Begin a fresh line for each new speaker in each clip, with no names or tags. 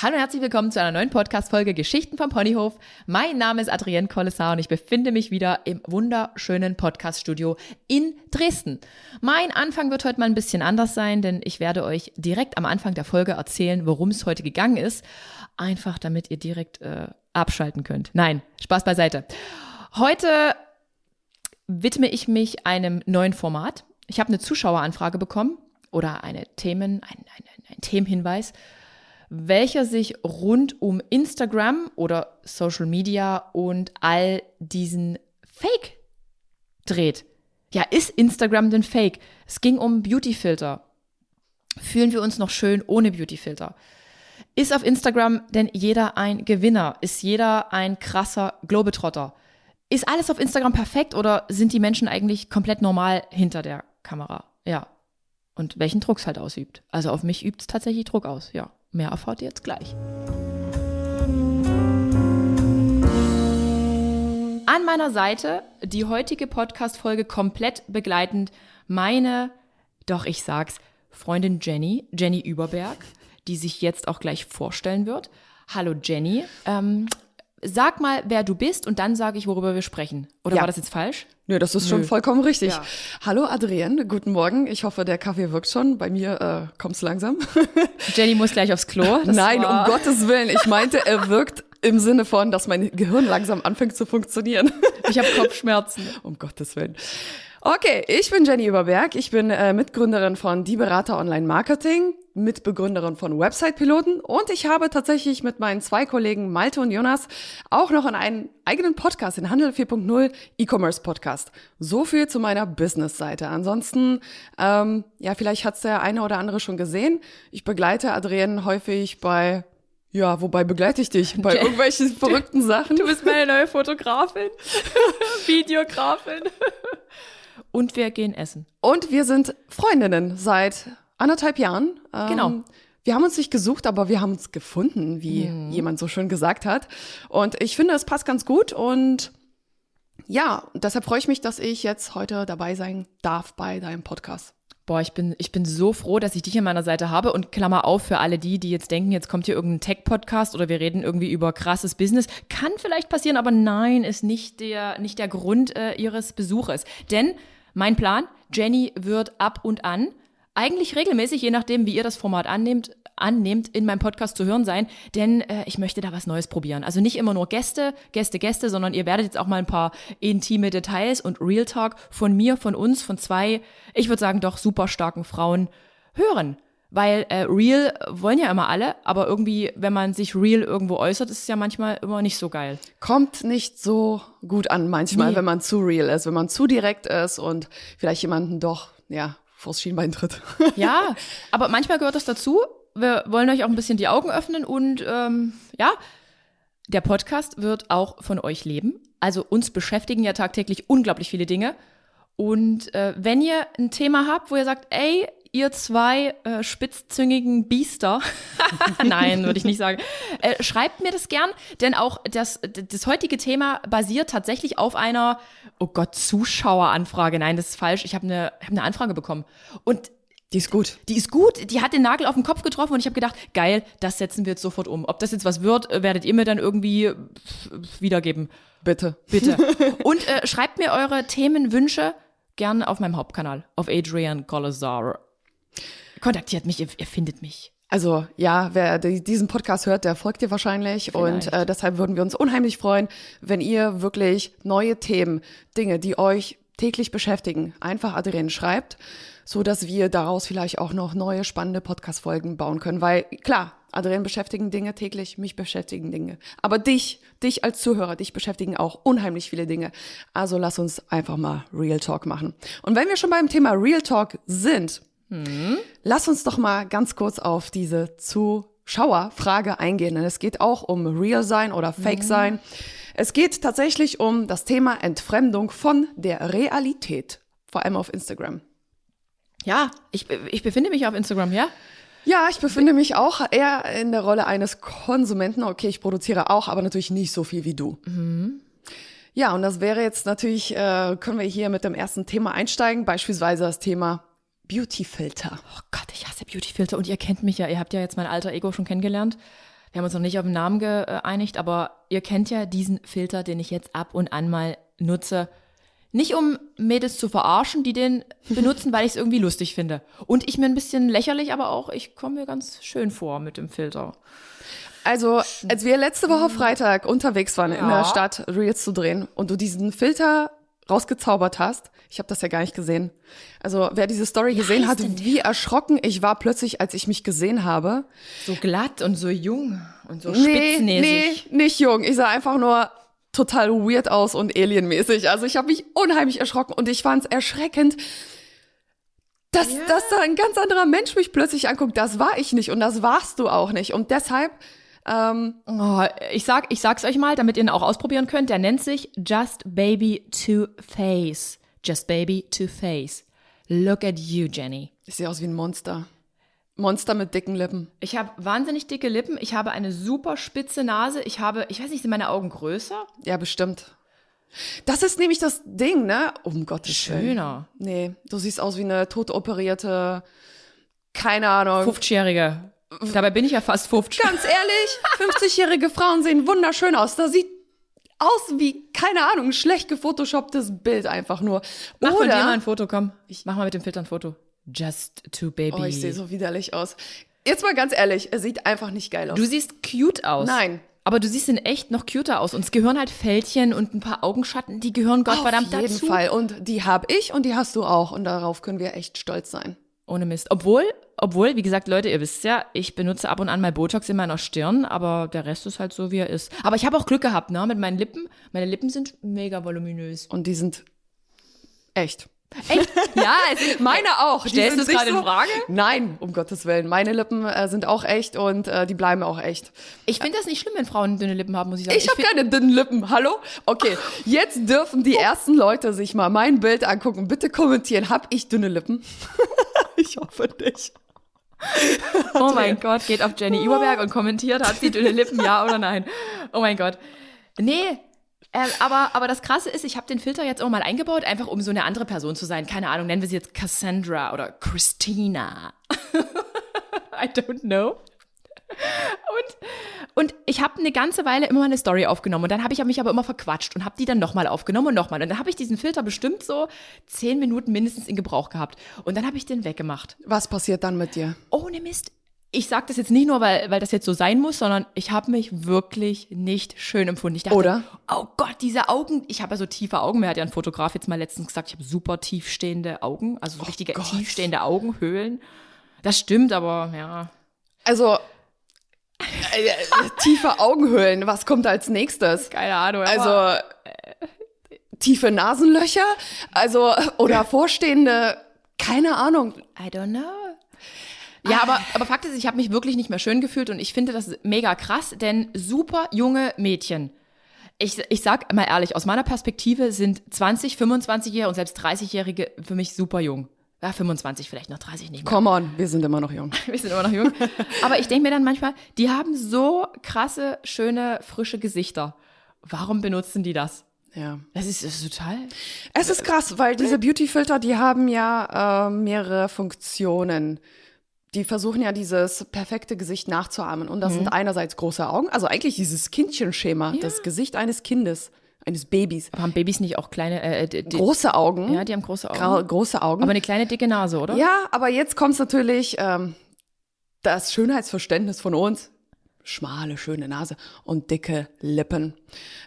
Hallo und herzlich willkommen zu einer neuen Podcast-Folge Geschichten vom Ponyhof. Mein Name ist Adrienne Kollessar und ich befinde mich wieder im wunderschönen Podcast-Studio in Dresden. Mein Anfang wird heute mal ein bisschen anders sein, denn ich werde euch direkt am Anfang der Folge erzählen, worum es heute gegangen ist. Einfach, damit ihr direkt äh, abschalten könnt. Nein, Spaß beiseite. Heute widme ich mich einem neuen Format. Ich habe eine Zuschaueranfrage bekommen oder eine Themen, ein, ein, ein Themenhinweis, welcher sich rund um Instagram oder Social Media und all diesen Fake dreht. Ja, ist Instagram denn Fake? Es ging um Beautyfilter. Fühlen wir uns noch schön ohne Beautyfilter? Ist auf Instagram denn jeder ein Gewinner? Ist jeder ein krasser Globetrotter? Ist alles auf Instagram perfekt oder sind die Menschen eigentlich komplett normal hinter der Kamera? Ja. Und welchen Druck es halt ausübt. Also auf mich übt es tatsächlich Druck aus, ja. Mehr erfahrt ihr jetzt gleich. An meiner Seite die heutige Podcast-Folge komplett begleitend meine, doch ich sag's, Freundin Jenny, Jenny Überberg, die sich jetzt auch gleich vorstellen wird. Hallo Jenny. Ähm, sag mal, wer du bist und dann sage ich, worüber wir sprechen. Oder ja. war das jetzt falsch?
Nö, das ist Nö. schon vollkommen richtig. Ja. Hallo Adrienne, guten Morgen. Ich hoffe, der Kaffee wirkt schon. Bei mir äh, kommt's langsam.
Jenny muss gleich aufs Klo.
Das Nein, um Gottes Willen. Ich meinte, er wirkt im Sinne von, dass mein Gehirn langsam anfängt zu funktionieren.
Ich habe Kopfschmerzen.
Um Gottes Willen. Okay, ich bin Jenny Überberg. Ich bin äh, Mitgründerin von Die Berater Online Marketing, Mitbegründerin von Website Piloten und ich habe tatsächlich mit meinen zwei Kollegen Malte und Jonas auch noch einen eigenen Podcast, den Handel 4.0 E-Commerce Podcast. So viel zu meiner Business-Seite. Ansonsten, ähm, ja, vielleicht hat's der eine oder andere schon gesehen. Ich begleite Adrienne häufig bei ja, wobei begleite ich dich bei irgendwelchen verrückten Sachen.
Du bist meine neue Fotografin, Videografin. Und wir gehen essen.
Und wir sind Freundinnen seit anderthalb Jahren.
Ähm, genau.
Wir haben uns nicht gesucht, aber wir haben uns gefunden, wie mhm. jemand so schön gesagt hat. Und ich finde, es passt ganz gut. Und ja, deshalb freue ich mich, dass ich jetzt heute dabei sein darf bei deinem Podcast.
Boah, ich bin, ich bin so froh, dass ich dich an meiner Seite habe und Klammer auf für alle die, die jetzt denken, jetzt kommt hier irgendein Tech-Podcast oder wir reden irgendwie über krasses Business. Kann vielleicht passieren, aber nein, ist nicht der, nicht der Grund äh, ihres Besuches. Denn mein Plan, Jenny wird ab und an, eigentlich regelmäßig, je nachdem, wie ihr das Format annehmt, annehmt, in meinem Podcast zu hören sein, denn äh, ich möchte da was Neues probieren. Also nicht immer nur Gäste, Gäste, Gäste, sondern ihr werdet jetzt auch mal ein paar intime Details und Real Talk von mir, von uns, von zwei, ich würde sagen, doch super starken Frauen hören. Weil äh, real wollen ja immer alle, aber irgendwie, wenn man sich real irgendwo äußert, ist es ja manchmal immer nicht so geil.
Kommt nicht so gut an manchmal, nee. wenn man zu real ist, wenn man zu direkt ist und vielleicht jemanden doch, ja, vors Schienbein tritt.
ja, aber manchmal gehört das dazu. Wir wollen euch auch ein bisschen die Augen öffnen und ähm, ja, der Podcast wird auch von euch leben. Also uns beschäftigen ja tagtäglich unglaublich viele Dinge. Und äh, wenn ihr ein Thema habt, wo ihr sagt, ey, ihr zwei äh, spitzzüngigen Biester, nein, würde ich nicht sagen, äh, schreibt mir das gern, denn auch das, das heutige Thema basiert tatsächlich auf einer, oh Gott, Zuschaueranfrage. Nein, das ist falsch. Ich habe eine, hab eine Anfrage bekommen. Und
die ist gut.
Die ist gut. Die hat den Nagel auf den Kopf getroffen und ich habe gedacht, geil, das setzen wir jetzt sofort um. Ob das jetzt was wird, äh, werdet ihr mir dann irgendwie wiedergeben.
Bitte.
Bitte. Und äh, schreibt mir eure Themenwünsche gern auf meinem Hauptkanal, auf Adrian Colazar. Kontaktiert mich, ihr, ihr findet mich.
Also ja, wer diesen Podcast hört, der folgt dir wahrscheinlich. Vielleicht. Und äh, deshalb würden wir uns unheimlich freuen, wenn ihr wirklich neue Themen, Dinge, die euch täglich beschäftigen, einfach Adrienne schreibt, so dass wir daraus vielleicht auch noch neue spannende Podcast-Folgen bauen können. Weil klar, Adrienne beschäftigen Dinge täglich, mich beschäftigen Dinge. Aber dich, dich als Zuhörer, dich beschäftigen auch unheimlich viele Dinge. Also lass uns einfach mal Real Talk machen. Und wenn wir schon beim Thema Real Talk sind, hm. Lass uns doch mal ganz kurz auf diese Zuschauerfrage eingehen, denn es geht auch um Real sein oder Fake hm. sein. Es geht tatsächlich um das Thema Entfremdung von der Realität, vor allem auf Instagram.
Ja, ich, ich befinde mich auf Instagram, ja?
Ja, ich befinde mich auch eher in der Rolle eines Konsumenten. Okay, ich produziere auch, aber natürlich nicht so viel wie du. Mhm. Ja, und das wäre jetzt natürlich, äh, können wir hier mit dem ersten Thema einsteigen, beispielsweise das Thema Beautyfilter.
Oh Gott, ich hasse Beautyfilter und ihr kennt mich ja, ihr habt ja jetzt mein alter Ego schon kennengelernt. wir haben uns noch nicht auf den Namen geeinigt, aber ihr kennt ja diesen Filter, den ich jetzt ab und an mal nutze. Nicht um Mädels zu verarschen, die den benutzen, weil ich es irgendwie lustig finde. Und ich mir ein bisschen lächerlich, aber auch, ich komme mir ganz schön vor mit dem Filter.
Also, als wir letzte Woche Freitag unterwegs waren ja. in der Stadt, Reels zu drehen und du diesen Filter rausgezaubert hast, ich habe das ja gar nicht gesehen. Also, wer diese Story gesehen hat, wie erschrocken ich war plötzlich, als ich mich gesehen habe.
So glatt und so jung und so nee, spitznäsig.
Nee, nicht jung. Ich sah einfach nur total weird aus und alienmäßig. Also, ich habe mich unheimlich erschrocken und ich fand es erschreckend, dass, ja. dass da ein ganz anderer Mensch mich plötzlich anguckt. Das war ich nicht und das warst du auch nicht. Und deshalb
ähm, oh, ich sag, ich sag's euch mal, damit ihr ihn auch ausprobieren könnt. Der nennt sich Just Baby to Face. Just Baby to Face. Look at you, Jenny.
Ich sehe aus wie ein Monster. Monster mit dicken Lippen.
Ich habe wahnsinnig dicke Lippen. Ich habe eine super spitze Nase. Ich habe, ich weiß nicht, sind meine Augen größer?
Ja, bestimmt. Das ist nämlich das Ding, ne? Um Gottes
Schöner. Willen. Schöner.
Nee, du siehst aus wie eine totoperierte, keine Ahnung.
50-Jährige. Dabei bin ich ja fast 50.
Ganz ehrlich, 50-jährige Frauen sehen wunderschön aus. Da sieht aus wie, keine Ahnung, ein schlecht gefotoshopptes Bild einfach nur.
Mach Oder, von dir mal ein Foto, komm. Ich mach mal mit dem Filter ein Foto. Just to baby.
Oh, ich sehe so widerlich aus. Jetzt mal ganz ehrlich, er sieht einfach nicht geil aus.
Du siehst cute aus.
Nein.
Aber du siehst in echt noch cuter aus. Und es gehören halt Fältchen und ein paar Augenschatten, die gehören Gottverdammt dazu.
Auf jeden Fall. Und die habe ich und die hast du auch. Und darauf können wir echt stolz sein.
Ohne Mist. Obwohl, obwohl, wie gesagt, Leute, ihr wisst ja, ich benutze ab und an mal Botox in meiner Stirn, aber der Rest ist halt so, wie er ist. Aber ich habe auch Glück gehabt, ne, mit meinen Lippen. Meine Lippen sind mega voluminös.
Und die sind echt.
Echt?
Ja, es meine auch.
Stellst du es gerade so, in Frage?
Nein, um Gottes Willen. Meine Lippen äh, sind auch echt und äh, die bleiben auch echt.
Ich finde das nicht schlimm, wenn Frauen dünne Lippen haben, muss ich sagen.
Ich, ich habe keine dünnen Lippen. Hallo? Okay, jetzt dürfen die ersten Leute sich mal mein Bild angucken. Bitte kommentieren. Hab ich dünne Lippen? ich hoffe nicht.
oh mein Gott, geht auf Jenny Überberg und kommentiert, hat sie dünne Lippen, ja oder nein? Oh mein Gott. Nee, äh, aber, aber das Krasse ist, ich habe den Filter jetzt auch mal eingebaut, einfach um so eine andere Person zu sein. Keine Ahnung, nennen wir sie jetzt Cassandra oder Christina. I don't know. Und, und ich habe eine ganze Weile immer eine Story aufgenommen und dann habe ich mich aber immer verquatscht und habe die dann nochmal aufgenommen und nochmal. Und dann habe ich diesen Filter bestimmt so zehn Minuten mindestens in Gebrauch gehabt. Und dann habe ich den weggemacht.
Was passiert dann mit dir?
Ohne Mist. Ich sage das jetzt nicht nur, weil, weil das jetzt so sein muss, sondern ich habe mich wirklich nicht schön empfunden. Ich dachte,
Oder?
Oh Gott, diese Augen. Ich habe ja so tiefe Augen. Mir hat ja ein Fotograf jetzt mal letztens gesagt, ich habe super tiefstehende Augen, also so oh richtige Gott. tiefstehende Augenhöhlen. Das stimmt, aber ja.
Also tiefe Augenhöhlen, was kommt als nächstes?
Keine Ahnung.
Also tiefe Nasenlöcher, also oder vorstehende, keine Ahnung.
I don't know. Ja, aber, aber Fakt ist, ich habe mich wirklich nicht mehr schön gefühlt und ich finde das mega krass, denn super junge Mädchen. Ich, ich sag mal ehrlich, aus meiner Perspektive sind 20, 25-Jährige und selbst 30-Jährige für mich super jung. Ja, 25 vielleicht, noch 30 nicht mehr.
Come on, wir sind immer noch jung.
wir sind immer noch jung. Aber ich denke mir dann manchmal, die haben so krasse, schöne, frische Gesichter. Warum benutzen die das?
Ja.
Das ist, ist total.
Es ist krass, weil diese Beauty-Filter, die haben ja äh, mehrere Funktionen. Die versuchen ja dieses perfekte Gesicht nachzuahmen. Und das mhm. sind einerseits große Augen, also eigentlich dieses Kindchenschema, ja. das Gesicht eines Kindes eines Babys.
Aber haben Babys nicht auch kleine, äh,
die, große Augen?
Ja, die haben große Augen.
große Augen.
Aber eine kleine dicke Nase, oder?
Ja, aber jetzt kommt natürlich ähm, das Schönheitsverständnis von uns. Schmale, schöne Nase und dicke Lippen.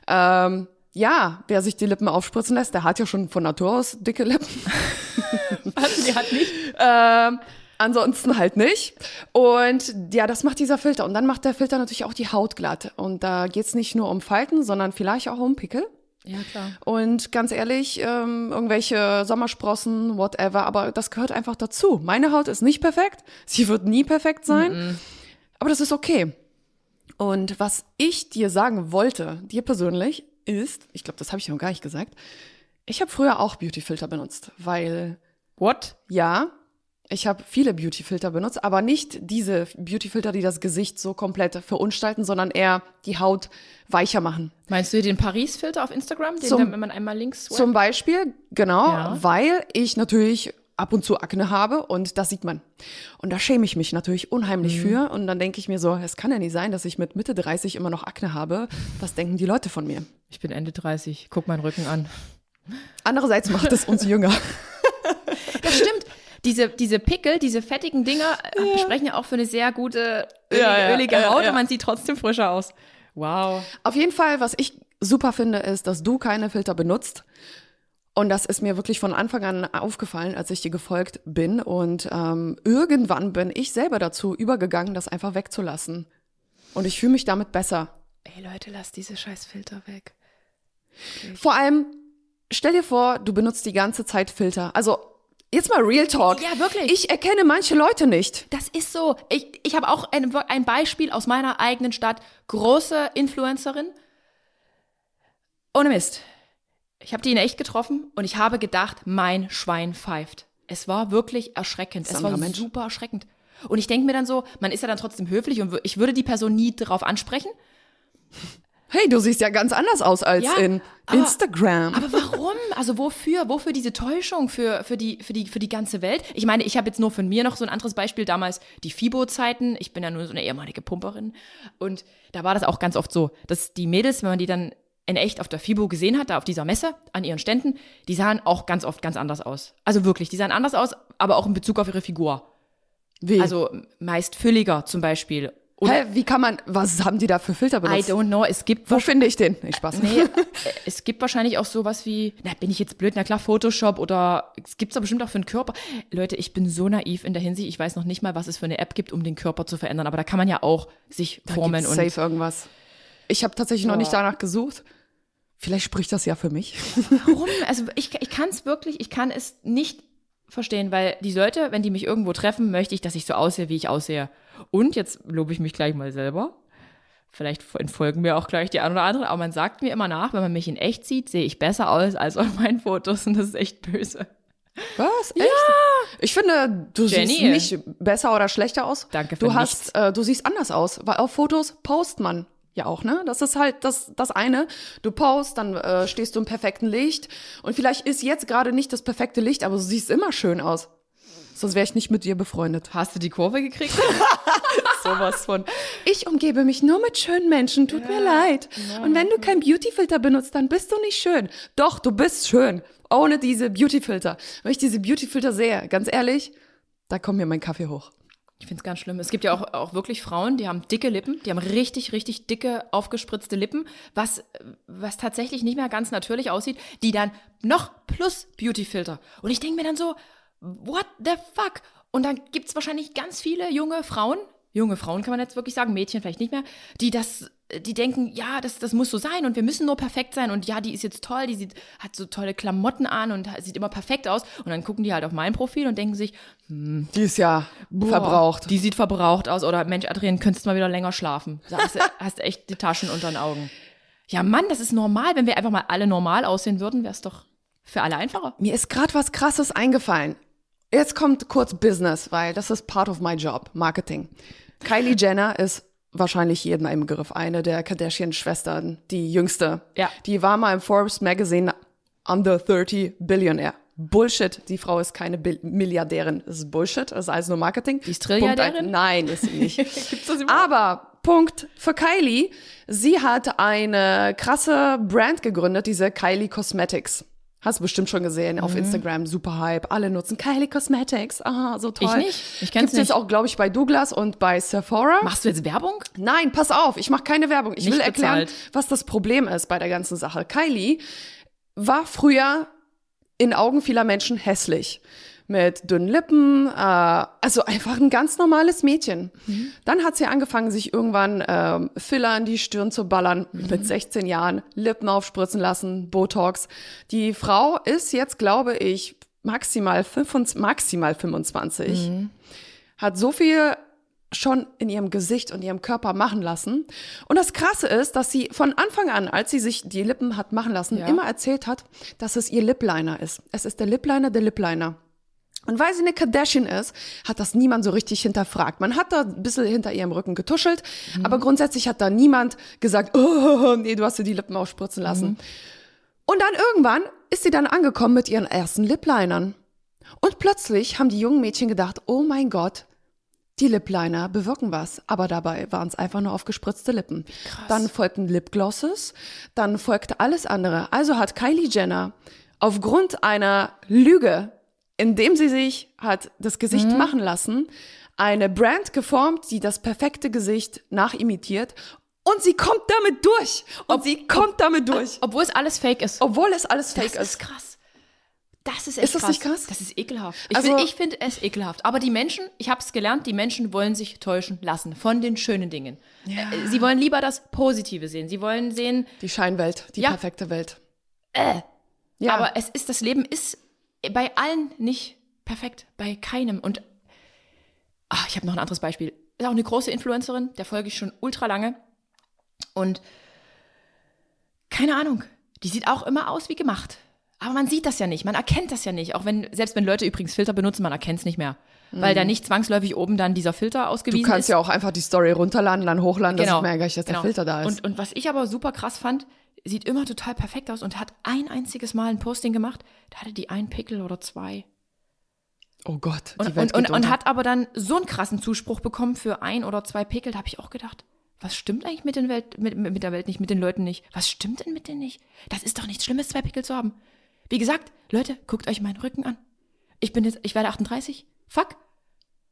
Ähm, ja, wer sich die Lippen aufspritzen lässt, der hat ja schon von Natur aus dicke Lippen.
Was, die hat nicht?
ähm, Ansonsten halt nicht. Und ja, das macht dieser Filter. Und dann macht der Filter natürlich auch die Haut glatt. Und da geht's nicht nur um Falten, sondern vielleicht auch um Pickel.
Ja, klar.
Und ganz ehrlich, ähm, irgendwelche Sommersprossen, whatever, aber das gehört einfach dazu. Meine Haut ist nicht perfekt. Sie wird nie perfekt sein. Mm -mm. Aber das ist okay. Und was ich dir sagen wollte, dir persönlich, ist, ich glaube, das habe ich noch gar nicht gesagt, ich habe früher auch Beautyfilter benutzt, weil.
What?
Ja, ich habe viele Beautyfilter benutzt, aber nicht diese Beautyfilter, die das Gesicht so komplett verunstalten, sondern eher die Haut weicher machen.
Meinst du den Paris-Filter auf Instagram, den, zum, wenn man einmal links swiped?
Zum Beispiel, genau, ja. weil ich natürlich ab und zu Akne habe und das sieht man. Und da schäme ich mich natürlich unheimlich mhm. für und dann denke ich mir so, es kann ja nicht sein, dass ich mit Mitte 30 immer noch Akne habe. Was denken die Leute von mir?
Ich bin Ende 30, guck meinen Rücken an.
Andererseits macht es uns jünger.
Diese, diese Pickel, diese fettigen Dinger äh, ja. sprechen ja auch für eine sehr gute, ölige, ja, ja, ölige Haut und man sieht trotzdem frischer aus. Wow.
Auf jeden Fall, was ich super finde, ist, dass du keine Filter benutzt. Und das ist mir wirklich von Anfang an aufgefallen, als ich dir gefolgt bin. Und ähm, irgendwann bin ich selber dazu übergegangen, das einfach wegzulassen. Und ich fühle mich damit besser.
Ey Leute, lass diese scheiß Filter weg.
Okay. Vor allem, stell dir vor, du benutzt die ganze Zeit Filter. Also Jetzt mal Real Talk.
Ja, wirklich.
Ich erkenne manche Leute nicht.
Das ist so. Ich, ich habe auch ein, ein Beispiel aus meiner eigenen Stadt. Große Influencerin. Ohne Mist. Ich habe die in echt getroffen und ich habe gedacht, mein Schwein pfeift. Es war wirklich erschreckend. Es war Mensch. super erschreckend. Und ich denke mir dann so, man ist ja dann trotzdem höflich und ich würde die Person nie darauf ansprechen.
Hey, du siehst ja ganz anders aus als ja, in aber, Instagram.
Aber warum? Also wofür? Wofür diese Täuschung für, für, die, für, die, für die ganze Welt? Ich meine, ich habe jetzt nur von mir noch so ein anderes Beispiel, damals die FIBO-Zeiten. Ich bin ja nur so eine ehemalige Pumperin. Und da war das auch ganz oft so, dass die Mädels, wenn man die dann in echt auf der FIBO gesehen hat, da auf dieser Messe, an ihren Ständen, die sahen auch ganz oft ganz anders aus. Also wirklich, die sahen anders aus, aber auch in Bezug auf ihre Figur. Wie? Also meist fülliger zum Beispiel
Hä, wie kann man, was haben die da für Filter benutzt?
I don't know, es gibt...
Wo finde ich den? Nee, Spaß.
Nee, es gibt wahrscheinlich auch sowas wie, na, bin ich jetzt blöd, na klar, Photoshop oder es gibt's aber bestimmt auch für den Körper. Leute, ich bin so naiv in der Hinsicht, ich weiß noch nicht mal, was es für eine App gibt, um den Körper zu verändern, aber da kann man ja auch sich da formen und...
safe irgendwas. Ich habe tatsächlich ja. noch nicht danach gesucht. Vielleicht spricht das ja für mich.
Warum? Also ich, ich kann es wirklich, ich kann es nicht verstehen, weil die Leute, wenn die mich irgendwo treffen, möchte ich, dass ich so aussehe, wie ich aussehe. Und jetzt lobe ich mich gleich mal selber. Vielleicht entfolgen mir auch gleich die ein oder andere, aber man sagt mir immer nach, wenn man mich in echt sieht, sehe ich besser aus als auf meinen Fotos und das ist echt böse.
Was? Echt? Ja! Ich finde, du Jenny. siehst nicht besser oder schlechter aus.
Danke für
Du hast, äh, du siehst anders aus, weil auf Fotos post man ja auch, ne? Das ist halt das, das eine. Du post, dann äh, stehst du im perfekten Licht und vielleicht ist jetzt gerade nicht das perfekte Licht, aber du siehst immer schön aus. Sonst wäre ich nicht mit dir befreundet.
Hast du die Kurve gekriegt?
Sowas von. Ich umgebe mich nur mit schönen Menschen, tut ja, mir leid. Ja. Und wenn du kein Beautyfilter benutzt, dann bist du nicht schön. Doch, du bist schön. Ohne diese Beautyfilter. Wenn ich diese Beautyfilter sehe, ganz ehrlich, da kommt mir mein Kaffee hoch.
Ich finde es ganz schlimm. Es gibt ja auch, auch wirklich Frauen, die haben dicke Lippen, die haben richtig, richtig dicke, aufgespritzte Lippen, was, was tatsächlich nicht mehr ganz natürlich aussieht, die dann noch plus Beautyfilter. Und ich denke mir dann so, what the fuck? Und dann gibt's wahrscheinlich ganz viele junge Frauen, junge Frauen kann man jetzt wirklich sagen, Mädchen vielleicht nicht mehr, die das, die denken, ja, das, das muss so sein und wir müssen nur perfekt sein und ja, die ist jetzt toll, die sieht, hat so tolle Klamotten an und sieht immer perfekt aus und dann gucken die halt auf mein Profil und denken sich,
hm, die ist ja boah, verbraucht.
Die sieht verbraucht aus oder Mensch, Adrian, könntest du mal wieder länger schlafen. Da hast, hast echt die Taschen unter den Augen. Ja, Mann, das ist normal. Wenn wir einfach mal alle normal aussehen würden, wäre es doch für alle einfacher.
Mir ist gerade was Krasses eingefallen. Jetzt kommt kurz Business, weil das ist part of my job, Marketing. Kylie Jenner ist wahrscheinlich jedem ein Begriff. Eine der Kardashian-Schwestern, die jüngste.
Ja.
Die war mal im Forbes Magazine Under 30 Billionaire. Bullshit. Die Frau ist keine Bill Milliardärin. Das ist Bullshit. Das ist alles nur Marketing.
Die ist Trilliardärin?
Nein, ist sie nicht. Gibt's das überhaupt? Aber Punkt für Kylie. Sie hat eine krasse Brand gegründet, diese Kylie Cosmetics. Hast du bestimmt schon gesehen auf mhm. Instagram, super Hype. Alle nutzen Kylie Cosmetics. Aha, so toll.
Ich nicht. Ich kenn's Gibt's nicht.
jetzt auch, glaube ich, bei Douglas und bei Sephora.
Machst du jetzt Werbung?
Nein, pass auf. Ich mache keine Werbung. Ich nicht will erklären, bezahlt. was das Problem ist bei der ganzen Sache. Kylie war früher in Augen vieler Menschen hässlich mit dünnen Lippen, äh, also einfach ein ganz normales Mädchen. Mhm. Dann hat sie angefangen, sich irgendwann äh, Filler in die Stirn zu ballern, mhm. mit 16 Jahren, Lippen aufspritzen lassen, Botox. Die Frau ist jetzt, glaube ich, maximal, 25, maximal 25. Mhm. Hat so viel schon in ihrem Gesicht und ihrem Körper machen lassen. Und das Krasse ist, dass sie von Anfang an, als sie sich die Lippen hat machen lassen, ja. immer erzählt hat, dass es ihr Lipliner ist. Es ist der Lipliner, der Lipliner. Und weil sie eine Kardashian ist, hat das niemand so richtig hinterfragt. Man hat da ein bisschen hinter ihrem Rücken getuschelt, mhm. aber grundsätzlich hat da niemand gesagt, oh, nee, du hast dir die Lippen aufspritzen lassen. Mhm. Und dann irgendwann ist sie dann angekommen mit ihren ersten Liplinern. Und plötzlich haben die jungen Mädchen gedacht, oh mein Gott, die Lip-Liner bewirken was, aber dabei waren es einfach nur aufgespritzte Lippen.
Krass.
Dann folgten Lipglosses, dann folgte alles andere. Also hat Kylie Jenner aufgrund einer Lüge, indem sie sich hat das Gesicht
Mhm.
machen lassen, eine Brand geformt, die das perfekte Gesicht nachimitiert und sie kommt damit durch. Und sie kommt damit durch.
Obwohl es alles fake ist.
Obwohl es alles fake
das
ist.
ist krass. Das ist echt
Ist das
krass.
nicht krass?
Das ist ekelhaft. Ich,
Also-
find, ich finde es ekelhaft. Aber die Menschen, ich habe es gelernt, die Menschen wollen sich täuschen lassen von den schönen Dingen. Äh, Sie wollen lieber das Positive sehen. Sie wollen sehen,
Die Scheinwelt, die
Ja.
perfekte Welt.
äh,
Ja.
aber es ist, das Leben ist bei allen nicht perfekt, bei keinem. Und ah, ich habe noch ein anderes Beispiel. Ist auch eine große Influencerin, der folge ich schon ultra lange. Und keine Ahnung, die sieht auch immer aus wie gemacht. Aber man sieht das ja nicht, man erkennt das ja nicht. Auch wenn, selbst wenn Leute übrigens Filter benutzen, man erkennt es nicht mehr. Weil da nicht zwangsläufig oben dann dieser Filter
Mhm. Du
ausgewiesen
kannst
ist.
ja auch einfach die Story runterladen, dann hochladen,
Genau.
ist ja gar nicht, dass
Genau.
der Filter da ist.
Und, und was ich aber super krass fand, sieht immer total perfekt aus und hat ein einziges Mal ein Posting gemacht, da hatte die ein Pickel oder zwei.
oh Gott, die
Und,
Welt
und, und, und hat aber dann so einen krassen Zuspruch bekommen für ein oder zwei Pickel. Da habe ich auch gedacht, was stimmt eigentlich mit, den Welt, mit mit der Welt nicht, mit den Leuten nicht? Was stimmt denn mit denen nicht? Das ist doch nichts Schlimmes, zwei Pickel zu haben. Wie gesagt, Leute, guckt euch meinen Rücken an. Ich bin jetzt, ich werde 38. Fuck.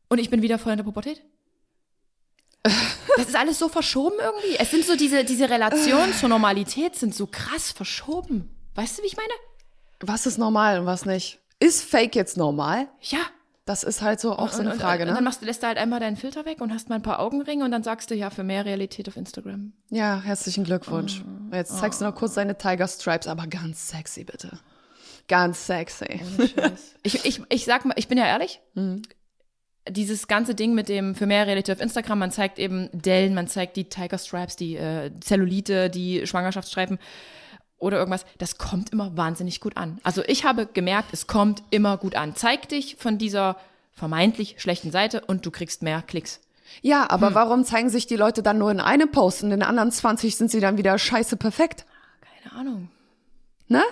Und ich bin wieder voll in der Pubertät. Das ist alles so verschoben irgendwie. Es sind so diese, diese Relationen zur Normalität sind so krass verschoben. Weißt du, wie ich meine?
was ist normal und was nicht? Ist Fake jetzt normal?
Ja.
Das ist halt so auch so eine
und,
Frage,
und, und dann
ne?
machst du, lässt du halt einmal deinen Filter weg und hast mal ein paar Augenringe und dann sagst du, ja, für mehr Realität auf Instagram.
Ja, herzlichen Glückwunsch.
Oh.
Jetzt zeigst du noch kurz deine Tiger Stripes, aber ganz sexy, bitte. Ganz sexy.
Ich, ich, ich sag mal, ich bin ja ehrlich.
Mhm.
Dieses ganze Ding mit dem für mehr Realität auf Instagram, man zeigt eben Dellen, man zeigt die Tiger Stripes, die äh, Zellulite, die Schwangerschaftsstreifen oder irgendwas, das kommt immer wahnsinnig gut an. Also ich habe gemerkt, es kommt immer gut an. Zeig dich von dieser vermeintlich schlechten Seite und du kriegst mehr Klicks.
Ja,
Hm.
aber warum zeigen sich die Leute dann nur in einem Post und in den anderen 20 sind sie dann wieder scheiße perfekt?
Keine Ahnung.
Ne?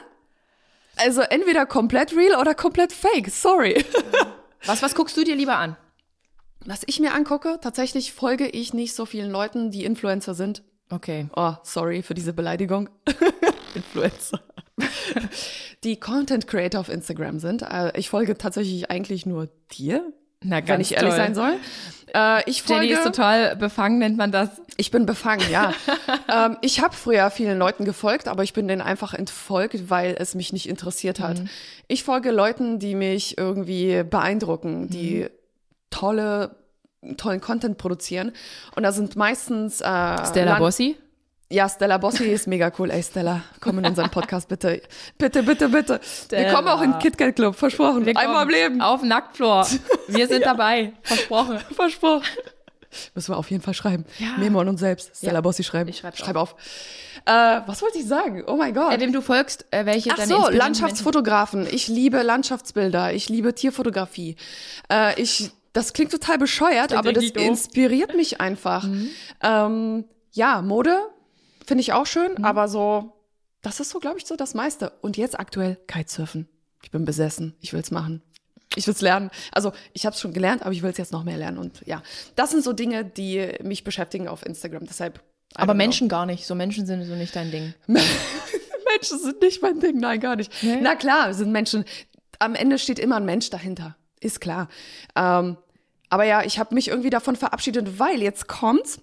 Also entweder komplett real oder komplett fake. Sorry.
Was, was guckst du dir lieber an?
Was ich mir angucke, tatsächlich folge ich nicht so vielen Leuten, die Influencer sind.
Okay.
Oh, sorry für diese Beleidigung. Influencer. Die Content Creator auf Instagram sind. Äh, Ich folge tatsächlich eigentlich nur dir,
Na,
wenn ich ehrlich sein soll. Äh, Ich folge,
Jenny ist total befangen, nennt man das.
ich bin befangen, ja. ähm, ich habe früher vielen Leuten gefolgt, aber ich bin denen einfach entfolgt, weil es mich nicht interessiert hat. Ich folge Leuten, die mich irgendwie beeindrucken, die tolle tollen Content produzieren. Und da sind meistens äh,
Stella
Land-
Bossi?
Ja, Stella Bossi ist mega cool. Ey, Stella, komm in unseren Podcast, bitte. Bitte, bitte, bitte. Wir kommen auch in den KitKat Club, versprochen.
Wir
Einmal im Leben.
Auf Nacktfloor. Wir sind dabei. Versprochen.
Versprochen. Müssen wir auf jeden Fall schreiben.
Ja.
Memo an uns selbst. Stella
Ja.
Bossi schreiben.
Ich schreib's
Schreib auf. Äh, was wollte ich sagen? Oh mein Gott.
Äh, wem du folgst, äh, welche
Ach so, Landschaftsfotografen. Ich liebe Landschaftsbilder. Ich liebe Tierfotografie. Äh, ich, das klingt total bescheuert, aber das.
Mhm.
inspiriert mich einfach. Ähm, ja, Mode finde ich auch schön,
Mhm.
aber so, das ist so, glaube ich, so das meiste. Und jetzt aktuell Kitesurfen. Ich bin besessen. Ich will's machen. Ich will's lernen. Also ich habe es schon gelernt, aber ich will's jetzt noch mehr lernen. Und ja, das sind so Dinge, die mich beschäftigen auf Instagram. Deshalb.
Menschen. Aber
don't know.
Menschen gar nicht. So Menschen sind so nicht dein Ding.
Menschen sind nicht mein Ding, nein, gar nicht.
Nee?
Na klar, sind Menschen. Am Ende steht immer ein Mensch dahinter, ist klar. Ähm, aber ja, ich habe mich irgendwie davon verabschiedet, weil jetzt kommt's.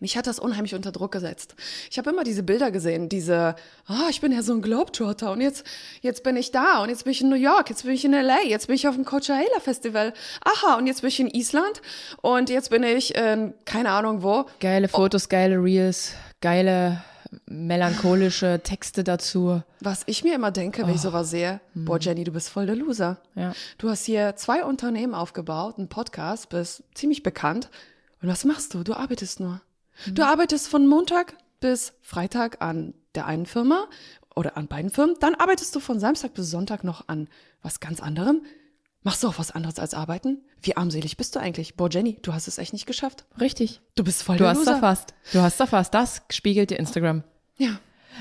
Mich hat das unheimlich unter Druck gesetzt. Ich habe immer diese Bilder gesehen, diese, ah, ich bin ja so ein Globetrotter und jetzt, jetzt bin ich da und jetzt bin ich in New York, jetzt bin ich in LA, jetzt bin ich auf dem Coachella Festival, aha, und jetzt bin ich in Island und jetzt bin ich in, keine Ahnung wo.
Geile Fotos, geile Reels, geile melancholische Texte dazu.
Was ich mir immer denke, wenn ich sowas sehe, boah, Jenny, du bist voll der Loser.
Ja.
Du hast hier zwei Unternehmen aufgebaut, einen Podcast, bist ziemlich bekannt. Und was machst du? Du arbeitest nur. Du arbeitest von Montag bis Freitag an der einen Firma oder an beiden Firmen. Dann arbeitest du von Samstag bis Sonntag noch an was ganz anderem. Machst du auch was anderes als arbeiten? Wie armselig bist du eigentlich? Boah, Jenny, du hast es echt nicht geschafft.
Richtig.
Du bist voll
Du
der
hast
Loser.
erfasst. Du hast erfasst. Das spiegelt dir Instagram.
Ja.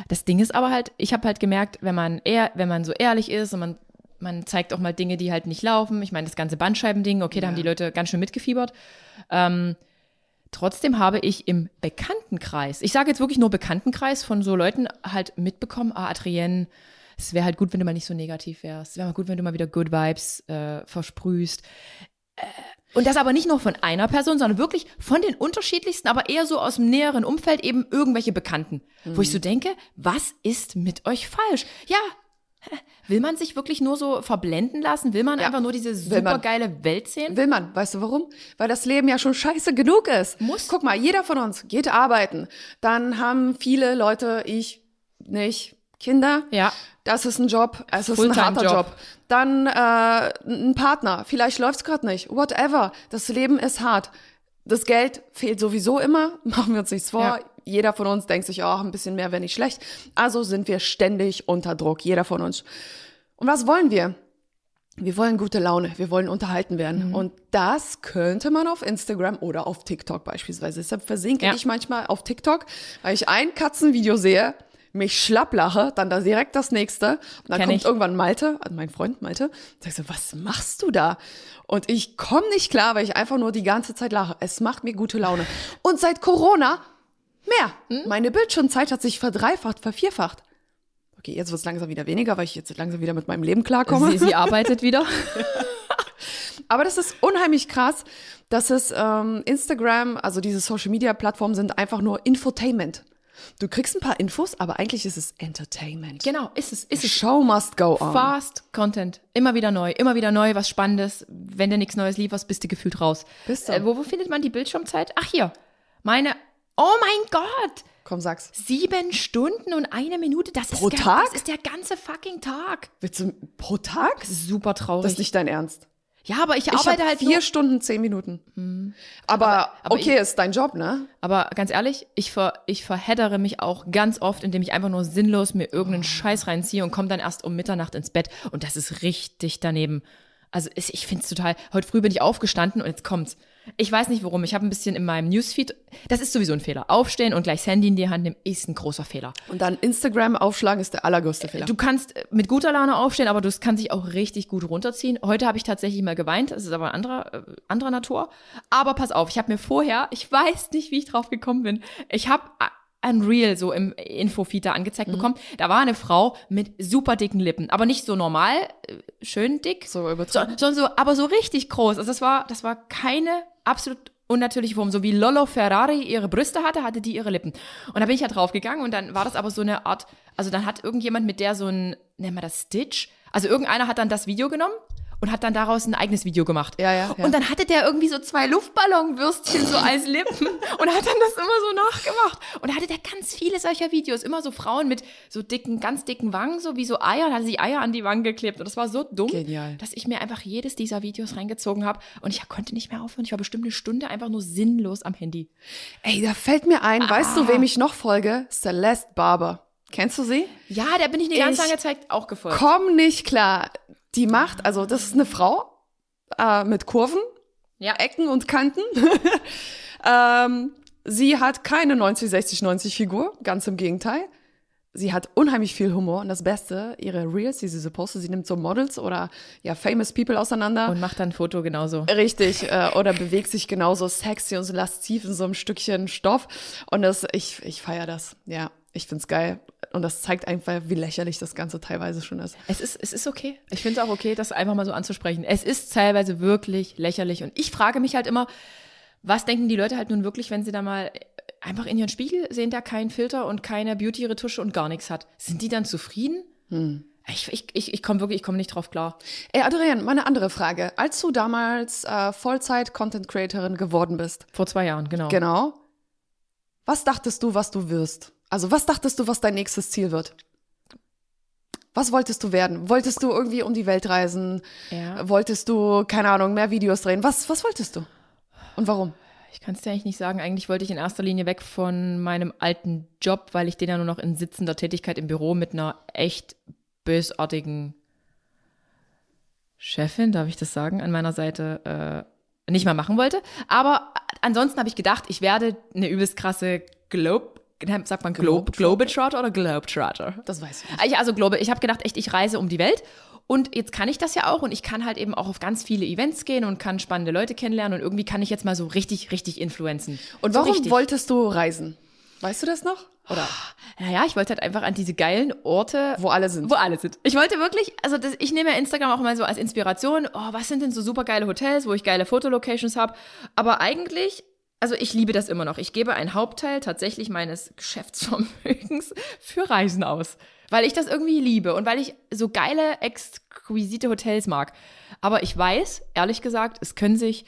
Das Ding ist aber halt, ich habe halt gemerkt, wenn man eher, wenn man so ehrlich ist und man man zeigt auch mal Dinge, die halt nicht laufen. Ich meine, das ganze Bandscheibending, okay, da haben die Leute ganz schön mitgefiebert. Ähm, trotzdem habe ich im Bekanntenkreis, ich sage jetzt wirklich nur Bekanntenkreis von so Leuten halt mitbekommen, ah, Adrienne, es wäre halt gut, wenn du mal nicht so negativ wärst. Es wäre mal gut, wenn du mal wieder Good Vibes äh, versprühst. Äh, und das aber nicht nur von einer Person, sondern wirklich von den unterschiedlichsten, aber eher so aus dem näheren Umfeld eben irgendwelche Bekannten. Mhm. Wo ich so denke, was ist mit euch falsch? Ja, Will man sich wirklich nur so verblenden lassen? Will man ja, einfach nur diese supergeile Welt sehen?
Will man. Weißt du warum? Weil das Leben ja schon scheiße genug ist. Muss. Guck mal, jeder von uns geht arbeiten. Dann haben viele Leute, ich nicht, Kinder. Ja. Das ist ein Job, es ist ein harter Job. Job. Dann äh, ein Partner, vielleicht läuft's gerade nicht, whatever. Das Leben ist hart. Das Geld fehlt sowieso immer, machen wir uns nichts vor. Ja. Jeder von uns denkt sich, oh, ein bisschen mehr wäre nicht schlecht. Also sind wir ständig unter Druck, jeder von uns. Und was wollen wir? Wir wollen gute Laune, wir wollen unterhalten werden. Mhm. Und das könnte man auf Instagram oder auf TikTok beispielsweise. Deshalb versinke ja. ich manchmal auf TikTok, weil ich ein Katzenvideo sehe, mich schlapplache, dann da direkt das nächste. Und dann Kenn kommt ich. irgendwann Malte, also mein Freund Malte, sagt so, was machst du da? Und ich komme nicht klar, weil ich einfach nur die ganze Zeit lache. Es macht mir gute Laune. Und seit Corona mehr. Hm? Meine Bildschirmzeit hat sich verdreifacht, vervierfacht. Okay, jetzt wird es langsam wieder weniger, weil ich jetzt langsam wieder mit meinem Leben klarkomme.
Sie, sie arbeitet wieder.
Aber das ist unheimlich krass, dass es ähm, Instagram, also diese Social Media Plattformen sind einfach nur Infotainment. Du kriegst ein paar Infos, aber eigentlich ist es Entertainment.
Genau, ist es, ist
es. Show must go on.
Fast Content. Immer wieder neu, immer wieder neu, was Spannendes. Wenn du nichts Neues lieferst, bist du gefühlt raus. Bist du. Äh, wo, wo findet man die Bildschirmzeit? Ach, hier. Meine, oh mein Gott.
Komm, sag's.
Sieben Stunden und eine Minute. Das
pro
ist
Tag?
Das ist der ganze fucking Tag.
Willst du pro Tag?
Super traurig.
Das ist nicht dein Ernst.
Ja, aber ich arbeite ich halt
vier Stunden zehn Minuten. Hm. Aber, aber, aber, okay, ich, ist dein Job, ne?
Aber ganz ehrlich, ich ver, ich verheddere mich auch ganz oft, indem ich einfach nur sinnlos mir irgendeinen oh. Scheiß reinziehe und komme dann erst um Mitternacht ins Bett und das ist richtig daneben. Also ich finde es total. Heute früh bin ich aufgestanden und jetzt kommt's. Ich weiß nicht warum. Ich habe ein bisschen in meinem Newsfeed. Das ist sowieso ein Fehler. Aufstehen und gleich das Handy in die Hand nehmen ist ein großer Fehler.
Und dann Instagram aufschlagen ist der allergrößte Fehler.
Du kannst mit guter Laune aufstehen, aber du kannst dich auch richtig gut runterziehen. Heute habe ich tatsächlich mal geweint. Das ist aber anderer, äh, anderer Natur. Aber pass auf, ich habe mir vorher, ich weiß nicht, wie ich drauf gekommen bin. Ich habe ein Reel so im Infofeed da angezeigt mhm. bekommen. Da war eine Frau mit super dicken Lippen, aber nicht so normal, äh, schön dick, so überzogen, so, sondern so, aber so richtig groß. Also das war, das war keine absolut unnatürliche Form. So wie Lolo Ferrari ihre Brüste hatte, hatte die ihre Lippen. Und da bin ich ja drauf gegangen und dann war das aber so eine Art, also dann hat irgendjemand mit der so ein, nennen wir das Stitch, also irgendeiner hat dann das Video genommen und hat dann daraus ein eigenes Video gemacht.
Ja, ja,
ja. Und dann hatte der irgendwie so zwei Luftballonwürstchen so als Lippen und hat dann das immer so nachgemacht. Und da hatte der ganz viele solcher Videos, immer so Frauen mit so dicken, ganz dicken Wangen, so wie so Eier, und hat sich Eier an die Wangen geklebt. Und das war so dumm, Genial. dass ich mir einfach jedes dieser Videos reingezogen habe und ich konnte nicht mehr aufhören. Ich war bestimmt eine Stunde einfach nur sinnlos am Handy.
Ey, da fällt mir ein, ah. weißt du, wem ich noch folge? Celeste Barber. Kennst du sie?
Ja, da bin ich eine ganz lange Zeit auch gefolgt.
Komm nicht klar die macht, also das ist eine Frau äh, mit Kurven, ja. Ecken und Kanten. ähm, sie hat keine 90, 60, 90 Figur, ganz im Gegenteil. Sie hat unheimlich viel Humor und das Beste, ihre Reels, die sie so postet, sie nimmt so Models oder ja famous people auseinander.
Und macht dann ein Foto genauso.
Richtig, äh, oder bewegt sich genauso sexy und so lasziv in so einem Stückchen Stoff. Und das, ich, ich feiere das, ja. Ich find's geil. Und das zeigt einfach, wie lächerlich das Ganze teilweise schon ist.
Es ist, es ist okay. Ich finde es auch okay, das einfach mal so anzusprechen. Es ist teilweise wirklich lächerlich. Und ich frage mich halt immer, was denken die Leute halt nun wirklich, wenn sie da mal einfach in ihren Spiegel sehen, der keinen Filter und keine Beauty-Retusche und gar nichts hat? Sind die dann zufrieden? Hm. Ich, ich, ich, ich komme wirklich, ich komme nicht drauf klar.
Ey, Adrian, meine andere Frage. Als du damals äh, Vollzeit-Content-Creatorin geworden bist.
Vor zwei Jahren, genau.
Genau. Was dachtest du, was du wirst? Also was dachtest du, was dein nächstes Ziel wird? Was wolltest du werden? Wolltest du irgendwie um die Welt reisen? Ja. Wolltest du, keine Ahnung, mehr Videos drehen? Was, was wolltest du? Und warum?
Ich kann es dir eigentlich nicht sagen. Eigentlich wollte ich in erster Linie weg von meinem alten Job, weil ich den ja nur noch in sitzender Tätigkeit im Büro mit einer echt bösartigen Chefin, darf ich das sagen, an meiner Seite äh, nicht mal machen wollte. Aber ansonsten habe ich gedacht, ich werde eine übelst krasse Globe sagt man Globe, Globetrotter oder Globetrotter?
Das weiß
ich. Nicht. Also Globe, ich habe gedacht, echt, ich reise um die Welt Und jetzt kann ich das ja auch und ich kann halt eben auch auf ganz viele Events gehen und kann spannende Leute kennenlernen und irgendwie kann ich jetzt mal so richtig, richtig influenzen.
Und
so
warum
richtig.
wolltest du reisen? Weißt du das noch? Oder
Naja, ich wollte halt einfach an diese geilen Orte,
wo alle sind?
wo alle sind. Ich wollte wirklich, also das, ich nehme ja Instagram auch mal so als Inspiration, oh, was sind denn so super geile Hotels, wo ich geile Fotolocations habe. Aber eigentlich, also ich liebe das immer noch. Ich gebe einen Hauptteil tatsächlich meines Geschäftsvermögens für Reisen aus. Weil ich das irgendwie liebe und weil ich so geile, exquisite Hotels mag. Aber ich weiß, ehrlich gesagt, es können sich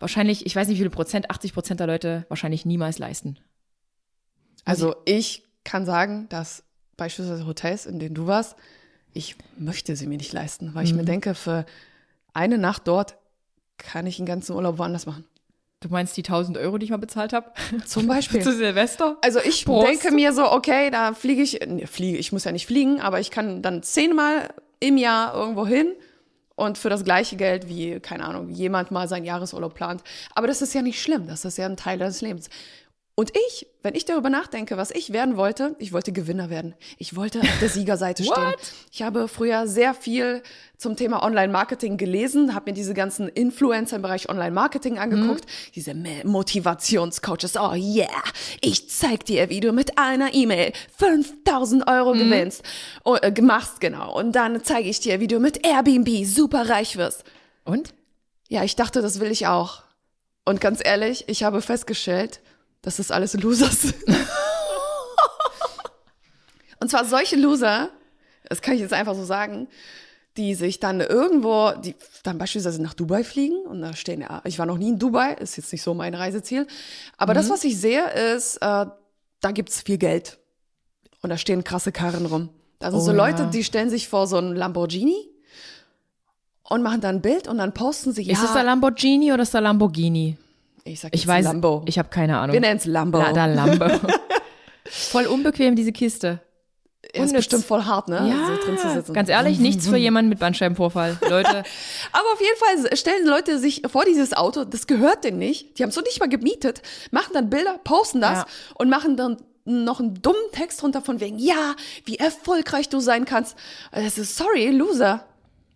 wahrscheinlich, ich weiß nicht wie viel Prozent, 80 Prozent der Leute wahrscheinlich niemals leisten.
Also ich kann sagen, dass beispielsweise Hotels, in denen du warst, ich möchte sie mir nicht leisten, weil ich mir denke, für eine Nacht dort kann ich einen ganzen Urlaub woanders machen.
Du meinst die 1000 Euro, die ich mal bezahlt habe?
Zum Beispiel.
Zu Silvester?
Also ich
Prost.
denke mir so, okay, da fliege ich, nee, fliege, ich muss ja nicht fliegen, aber ich kann dann zehnmal im Jahr irgendwo hin und für das gleiche Geld wie, keine Ahnung, jemand mal seinen Jahresurlaub plant. Aber das ist ja nicht schlimm, das ist ja ein Teil des Lebens. Und ich, wenn ich darüber nachdenke, was ich werden wollte, ich wollte Gewinner werden. Ich wollte auf der Siegerseite stehen. Ich habe früher sehr viel zum Thema Online-Marketing gelesen, habe mir diese ganzen Influencer im Bereich Online-Marketing angeguckt, diese Me- Motivationscoaches. Oh yeah, ich zeig dir, wie du mit einer E-Mail 5000 Euro gewinnst, oh, äh, machst genau. Und dann zeige ich dir, wie du mit Airbnb super reich wirst.
Und?
Ja, ich dachte, das will ich auch. Und ganz ehrlich, ich habe festgestellt, dass das alles Losers. Und zwar solche Loser, das kann ich jetzt einfach so sagen, die sich dann irgendwo, die dann beispielsweise nach Dubai fliegen und da stehen ja, ich war noch nie in Dubai, ist jetzt nicht so mein Reiseziel, aber das, was ich sehe, ist, äh, da gibt's viel Geld und da stehen krasse Karren rum. Da sind
Oh
so
ja.
Leute, die stellen sich vor so einen Lamborghini und machen dann ein Bild und dann posten sie, ja,
Ist es der Lamborghini oder ist der Lamborghini?
Ich sag
Ich weiß,
Lambo.
ich habe keine Ahnung.
Wir nennen's Lambo.
La, der Lambo. Voll unbequem, diese Kiste.
Er ist bestimmt voll hart, ne?
Ja,
so drin zu sitzen.
ganz ehrlich, nichts für jemanden mit Bandscheibenvorfall. Leute,
Aber auf jeden Fall stellen Leute sich vor dieses Auto, das gehört denen nicht. Die haben es so nicht mal gemietet, machen dann Bilder, posten das
Ja.
und machen dann noch einen dummen Text drunter von wegen, ja, wie erfolgreich du sein kannst. Das ist, sorry, Loser.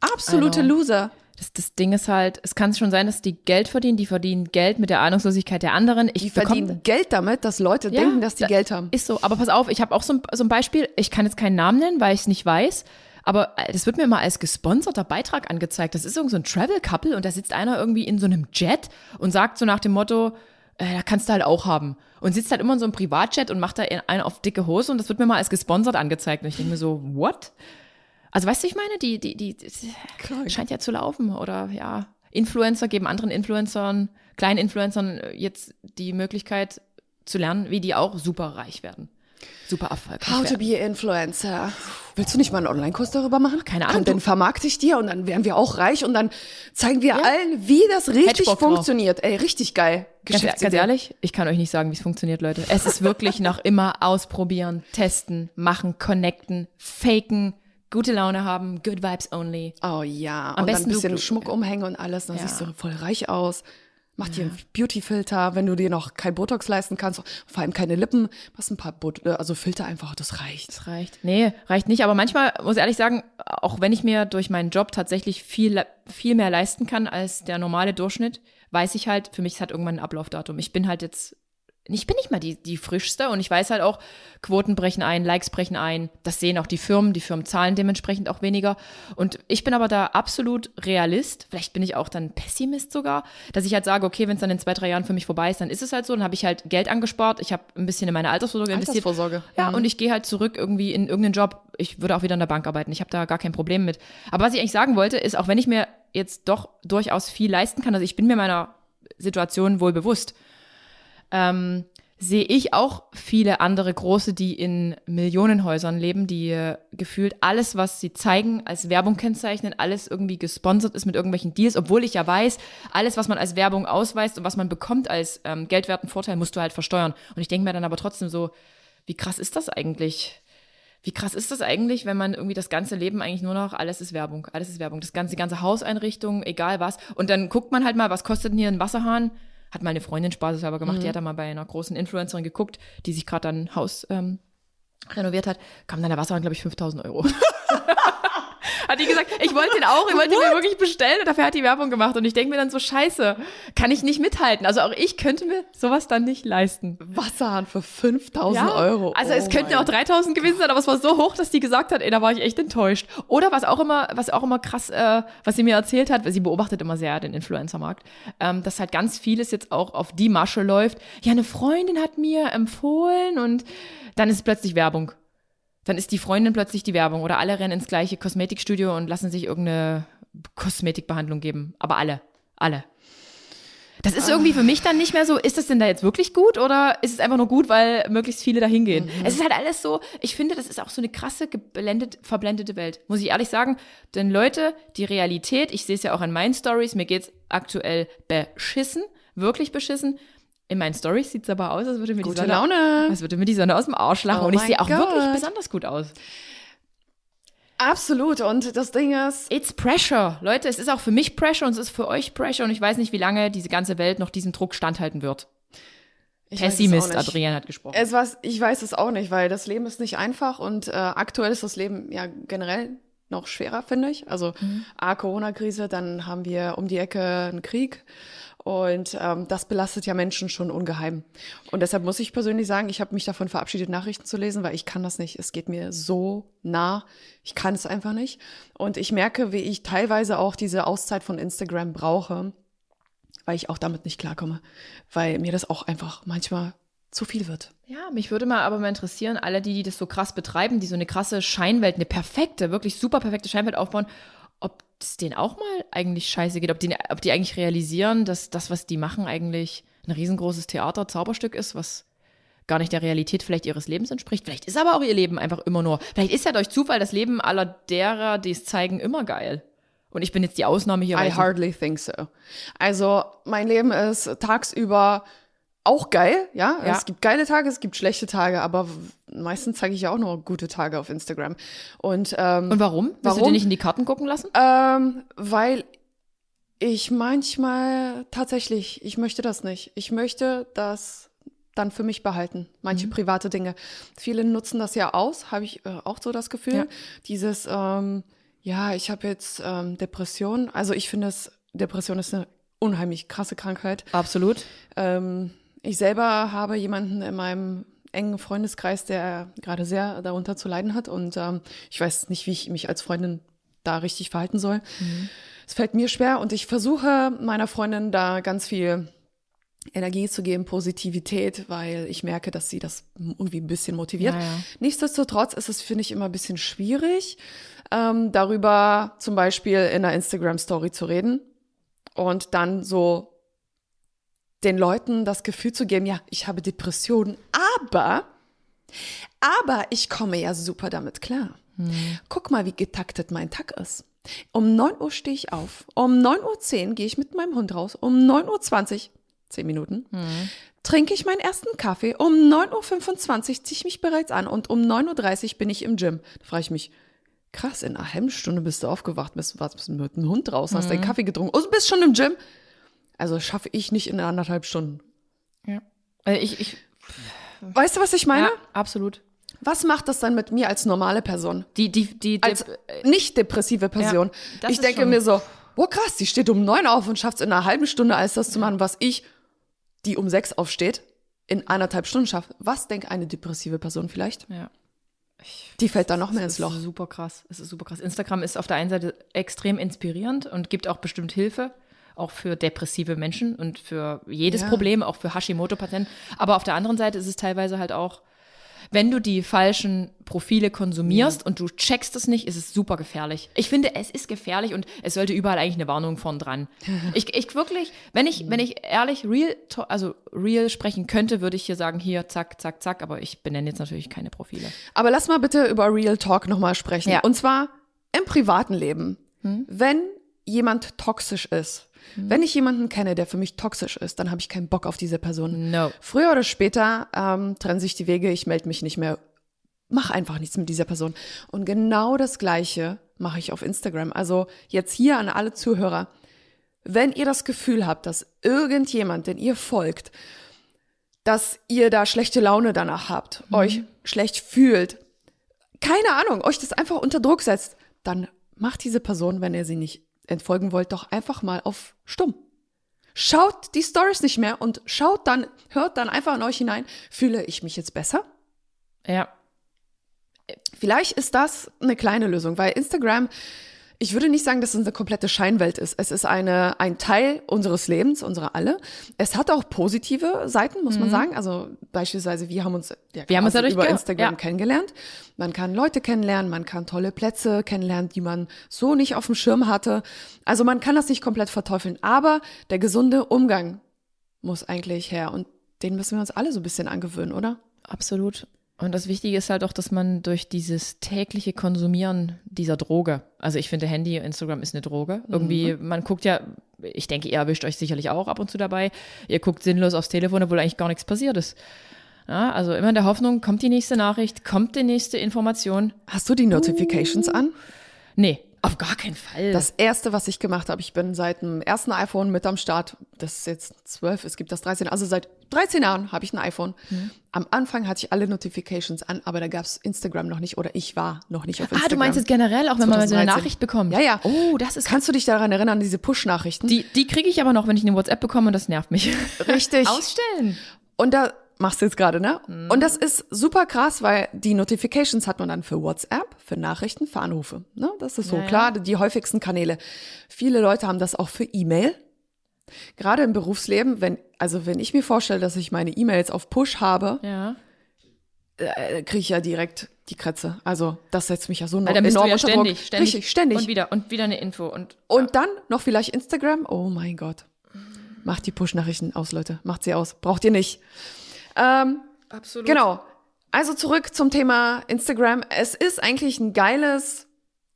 Absolute. Loser.
Das, das Ding ist halt, es kann schon sein, dass die Geld verdienen, die verdienen Geld mit der Ahnungslosigkeit der anderen. Ich
Die verdienen Geld damit, dass Leute
Ja,
denken, dass die
da-
Geld haben.
Ist so, aber pass auf, ich habe auch so ein, so ein Beispiel, ich kann jetzt keinen Namen nennen, weil ich es nicht weiß, aber äh, das wird mir mal als gesponserter Beitrag angezeigt. Das ist irgend so ein Travel-Couple und da sitzt einer irgendwie in so einem Jet und sagt so nach dem Motto, äh, da kannst du halt auch haben. Und sitzt halt immer in so einem Privatjet und macht da einen auf dicke Hose und das wird mir mal als gesponsert angezeigt. Und ich denke mir so, what? Also weißt du, ich meine, die, die, die, die scheint ja zu laufen. Oder ja, Influencer geben anderen Influencern, kleinen Influencern jetzt die Möglichkeit zu lernen, wie die auch super reich werden. Super erfolgreich
How to
werden.
be Influencer. Willst du nicht mal einen Online-Kurs darüber machen?
Keine Ahnung,
Komm, dann vermarkte ich dir und dann werden wir auch reich und dann zeigen wir allen, wie das richtig
Bock drauf.
funktioniert. Ey, richtig geil.
Ganz, ganz ehrlich, ich kann euch nicht sagen, wie es funktioniert, Leute. Es ist wirklich noch immer ausprobieren, testen, machen, connecten, faken, gute Laune haben, good vibes only.
Oh ja,
Am
und dann
besten
ein bisschen
du-
Schmuck umhängen und alles, dann
Ja.
siehst du voll reich aus. Mach dir einen Beauty-Filter, wenn du dir noch kein Botox leisten kannst, vor allem keine Lippen, machst ein paar Bot äh, also Filter einfach, das reicht.
Das reicht. Nee, reicht nicht. Aber manchmal muss ich ehrlich sagen, auch wenn ich mir durch meinen Job tatsächlich viel, viel mehr leisten kann als der normale Durchschnitt, weiß ich halt, für mich ist halt irgendwann ein Ablaufdatum. Ich bin halt jetzt, ich bin nicht mal die, die frischste und ich weiß halt auch, Quoten brechen ein, Likes brechen ein. Das sehen auch die Firmen. Die Firmen zahlen dementsprechend auch weniger. Und ich bin aber da absolut Realist. Vielleicht bin ich auch dann Pessimist sogar, dass ich halt sage, okay, wenn es dann in zwei, drei Jahren für mich vorbei ist, dann ist es halt so. Dann habe ich halt Geld angespart. Ich habe ein bisschen in meine Altersvorsorge investiert.
Altersvorsorge.
Ja, und ich gehe halt zurück irgendwie in irgendeinen Job. Ich würde auch wieder in der Bank arbeiten. Ich habe da gar kein Problem mit. Aber was ich eigentlich sagen wollte, ist, auch wenn ich mir jetzt doch durchaus viel leisten kann, also ich bin mir meiner Situation wohl bewusst, ähm, sehe ich auch viele andere große, die in Millionenhäusern leben, die äh, gefühlt alles, was sie zeigen, als Werbung kennzeichnen, alles irgendwie gesponsert ist mit irgendwelchen Deals, obwohl ich ja weiß, alles, was man als Werbung ausweist und was man bekommt als ähm, geldwerten Vorteil, musst du halt versteuern. Und ich denke mir dann aber trotzdem so, wie krass ist das eigentlich? Wie krass ist das eigentlich, wenn man irgendwie das ganze Leben eigentlich nur noch, alles ist Werbung, alles ist Werbung, das ganze, die ganze Hauseinrichtung, egal was. Und dann guckt man halt mal, was kostet denn hier ein Wasserhahn? Hat mal eine Freundin spaßeshalber gemacht, die hat da mal bei einer großen Influencerin geguckt, die sich gerade ein Haus ähm, renoviert hat, kam dann der Wasserhahn, glaube ich, 5000 Euro. Hat die gesagt, ich wollte den auch, ich wollte den mir wirklich bestellen und dafür hat die Werbung gemacht. Und ich denke mir dann so, scheiße, kann ich nicht mithalten. Also auch ich könnte mir sowas dann nicht leisten.
Wasserhahn für 5000 ja, Euro.
Also oh es könnten ja auch 3000 gewesen sein, aber es war so hoch, dass die gesagt hat, ey, da war ich echt enttäuscht. Oder was auch immer, was auch immer krass, äh, was sie mir erzählt hat, weil sie beobachtet immer sehr den Influencer-Markt, ähm, dass halt ganz vieles jetzt auch auf die Masche läuft. Ja, eine Freundin hat mir empfohlen und dann ist plötzlich Werbung dann ist die Freundin plötzlich die Werbung oder alle rennen ins gleiche Kosmetikstudio und lassen sich irgendeine Kosmetikbehandlung geben. Aber alle, alle. Das ist irgendwie für mich dann nicht mehr so, ist das denn da jetzt wirklich gut oder ist es einfach nur gut, weil möglichst viele da hingehen? Mhm. Es ist halt alles so, ich finde, das ist auch so eine krasse, geblendet, verblendete Welt, muss ich ehrlich sagen. Denn Leute, die Realität, ich sehe es ja auch an meinen Stories, mir geht's aktuell beschissen, wirklich beschissen. In meinen Stories sieht es aber aus, als würde mir,
Gute
die Sonne,
Laune.
als würde mir die Sonne aus dem Arsch lachen. Oh und ich sehe auch God. wirklich besonders gut aus.
Absolut. Und das Ding ist.
It's pressure. Leute, es ist auch für mich pressure und es ist für euch pressure. Und ich weiß nicht, wie lange diese ganze Welt noch diesem Druck standhalten wird. Ich Pessimist, Adrian hat gesprochen.
Es was, ich weiß es auch nicht, weil das Leben ist nicht einfach und äh, aktuell ist das Leben ja generell noch schwerer, finde ich. Also mhm. A, Corona-Krise, dann haben wir um die Ecke einen Krieg. Und ähm, das belastet ja Menschen schon ungeheim. Und deshalb muss ich persönlich sagen, ich habe mich davon verabschiedet, Nachrichten zu lesen, weil ich kann das nicht. Es geht mir so nah. Ich kann es einfach nicht. Und ich merke, wie ich teilweise auch diese Auszeit von Instagram brauche, weil ich auch damit nicht klarkomme. Weil mir das auch einfach manchmal zu viel wird.
Ja, mich würde mal aber mal interessieren, alle die, die das so krass betreiben, die so eine krasse Scheinwelt, eine perfekte, wirklich super perfekte Scheinwelt aufbauen, es denen auch mal eigentlich scheiße geht, ob die, ob die eigentlich realisieren, dass das, was die machen, eigentlich ein riesengroßes Theater, Zauberstück ist, was gar nicht der Realität vielleicht ihres Lebens entspricht. Vielleicht ist aber auch ihr Leben einfach immer nur, vielleicht ist ja durch Zufall das Leben aller derer, die es zeigen, immer geil. Und ich bin jetzt die Ausnahme hier.
I hardly think so. Also mein Leben ist tagsüber auch geil, ja? ja. Es gibt geile Tage, es gibt schlechte Tage, aber meistens zeige ich ja auch nur gute Tage auf Instagram. Und, ähm,
Und warum? Willst warum? du dir nicht in die Karten gucken lassen?
Ähm, weil ich manchmal tatsächlich, ich möchte das nicht. Ich möchte das dann für mich behalten, manche mhm. private Dinge. Viele nutzen das ja aus, habe ich äh, auch so das Gefühl. Ja. Dieses, ähm, ja, ich habe jetzt ähm, Depression. Also ich finde es, Depression ist eine unheimlich krasse Krankheit.
Absolut.
Ähm, ich selber habe jemanden in meinem engen Freundeskreis, der gerade sehr darunter zu leiden hat. Und ähm, ich weiß nicht, wie ich mich als Freundin da richtig verhalten soll. Mhm. Es fällt mir schwer und ich versuche meiner Freundin da ganz viel Energie zu geben, Positivität, weil ich merke, dass sie das irgendwie ein bisschen motiviert. Ja, ja. Nichtsdestotrotz ist es, finde ich, immer ein bisschen schwierig, ähm, darüber zum Beispiel in einer Instagram-Story zu reden und dann so den Leuten das Gefühl zu geben, ja, ich habe Depressionen, aber, aber ich komme ja super damit klar. Hm. Guck mal, wie getaktet mein Tag ist. Um 9 Uhr stehe ich auf. Um 9.10 Uhr gehe ich mit meinem Hund raus. Um 9.20 Uhr, 10 Minuten, hm. trinke ich meinen ersten Kaffee. Um 9.25 Uhr ziehe ich mich bereits an und um 9.30 Uhr bin ich im Gym. Da frage ich mich, krass, in einer halben Stunde bist du aufgewacht, bist, warst mit dem Hund draußen, hast deinen hm. Kaffee getrunken und bist schon im Gym. Also schaffe ich nicht in anderthalb Stunden.
Ja. Also ich, ich,
weißt du, was ich meine? Ja,
absolut.
Was macht das dann mit mir als normale Person?
Die, die, die,
als nicht depressive Person. Ja, ich denke mir so, oh krass, die steht um neun auf und schafft es in einer halben Stunde alles das zu machen, was ich, die um sechs aufsteht, in anderthalb Stunden schaffe. Was denkt eine depressive Person vielleicht?
Ja.
Ich, die fällt da noch mehr ins Loch.
Super krass. Es ist super krass. Instagram ist auf der einen Seite extrem inspirierend und gibt auch bestimmt Hilfe auch für depressive Menschen und für jedes ja. Problem, auch für Hashimoto-Patienten. Aber auf der anderen Seite ist es teilweise halt auch, wenn du die falschen Profile konsumierst ja. und du checkst es nicht, ist es super gefährlich. Ich finde, es ist gefährlich und es sollte überall eigentlich eine Warnung vorn dran. ich, ich wirklich, wenn ich, wenn ich ehrlich real, also real sprechen könnte, würde ich hier sagen, hier, zack, zack, zack, aber ich benenne jetzt natürlich keine Profile.
Aber lass mal bitte über Real Talk nochmal sprechen. Ja. Und zwar im privaten Leben. Hm? Wenn jemand toxisch ist, Mhm. Wenn ich jemanden kenne, der für mich toxisch ist, dann habe ich keinen Bock auf diese Person.
No.
Früher oder später ähm, trennen sich die Wege, ich melde mich nicht mehr. Mach einfach nichts mit dieser Person. Und genau das Gleiche mache ich auf Instagram. Also jetzt hier an alle Zuhörer. Wenn ihr das Gefühl habt, dass irgendjemand, den ihr folgt, dass ihr da schlechte Laune danach habt, mhm. euch schlecht fühlt, keine Ahnung, euch das einfach unter Druck setzt, dann macht diese Person, wenn ihr sie nicht entfolgen wollt, doch einfach mal auf stumm. Schaut die Stories nicht mehr und schaut dann, hört dann einfach in euch hinein, fühle ich mich jetzt besser?
Ja.
Vielleicht ist das eine kleine Lösung, weil Instagram ich würde nicht sagen, dass es eine komplette Scheinwelt ist. Es ist eine, ein Teil unseres Lebens, unserer alle. Es hat auch positive Seiten, muss man mhm. sagen. Also beispielsweise, wir haben uns,
ja, wir haben uns dadurch
über Instagram ja. kennengelernt. Man kann Leute kennenlernen, man kann tolle Plätze kennenlernen, die man so nicht auf dem Schirm hatte. Also man kann das nicht komplett verteufeln. Aber der gesunde Umgang muss eigentlich her. Und den müssen wir uns alle so ein bisschen angewöhnen, oder?
Absolut. Und das Wichtige ist halt auch, dass man durch dieses tägliche Konsumieren dieser Droge, also ich finde Handy, Instagram ist eine Droge. Irgendwie, mhm. man guckt ja, ich denke, ihr erwischt euch sicherlich auch ab und zu dabei. Ihr guckt sinnlos aufs Telefon, obwohl eigentlich gar nichts passiert ist. Ja, also immer in der Hoffnung, kommt die nächste Nachricht, kommt die nächste Information.
Hast du die Notifications uh. an?
Nee. Auf gar keinen Fall.
Das erste, was ich gemacht habe, ich bin seit dem ersten iPhone mit am Start. Das ist jetzt zwölf, es gibt das 13. Also seit 13 Jahren habe ich ein iPhone. Mhm. Am Anfang hatte ich alle Notifications an, aber da gab es Instagram noch nicht oder ich war noch nicht auf Instagram.
Ah, du meinst jetzt generell, auch wenn 2013. man mal so eine Nachricht bekommt?
Ja, ja.
Oh, das ist.
Kannst du dich daran erinnern, diese Push-Nachrichten?
Die, die kriege ich aber noch, wenn ich eine WhatsApp bekomme und das nervt mich.
Richtig.
Ausstellen.
Und da machst du jetzt gerade, ne? Mhm. Und das ist super krass, weil die Notifications hat man dann für WhatsApp, für Nachrichten, für Anrufe. Ne? Das ist so ja, klar, die häufigsten Kanäle. Viele Leute haben das auch für E-Mail. Gerade im Berufsleben, wenn, also wenn ich mir vorstelle, dass ich meine E-Mails auf Push habe,
ja.
äh, kriege ich ja direkt die Kratze. Also das setzt mich ja so
noch enorm ja unter ständig,
Druck.
Ständig,
Richtig, ständig.
Und wieder, und wieder eine Info. Und,
und dann noch vielleicht Instagram. Oh mein Gott. Macht die Push-Nachrichten aus, Leute. Macht sie aus. Braucht ihr nicht. Ähm,
Absolut.
Genau. Also zurück zum Thema Instagram. Es ist eigentlich ein geiles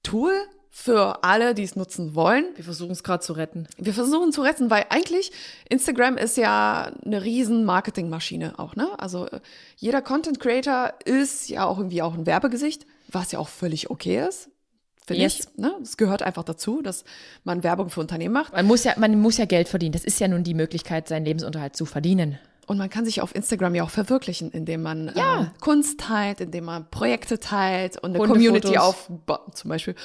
Tool für alle, die es nutzen wollen.
Wir versuchen es gerade zu retten.
Wir versuchen zu retten, weil eigentlich Instagram ist ja eine riesen Marketingmaschine auch, ne? Also äh, jeder Content Creator ist ja auch irgendwie auch ein Werbegesicht, was ja auch völlig okay ist. Finde yes. ich. Ne? Es gehört einfach dazu, dass man Werbung für Unternehmen macht.
Man muss ja, man muss ja Geld verdienen. Das ist ja nun die Möglichkeit, seinen Lebensunterhalt zu verdienen.
Und man kann sich auf Instagram ja auch verwirklichen, indem man
ja.
äh, Kunst teilt, indem man Projekte teilt und eine Community aufbaut, zum Beispiel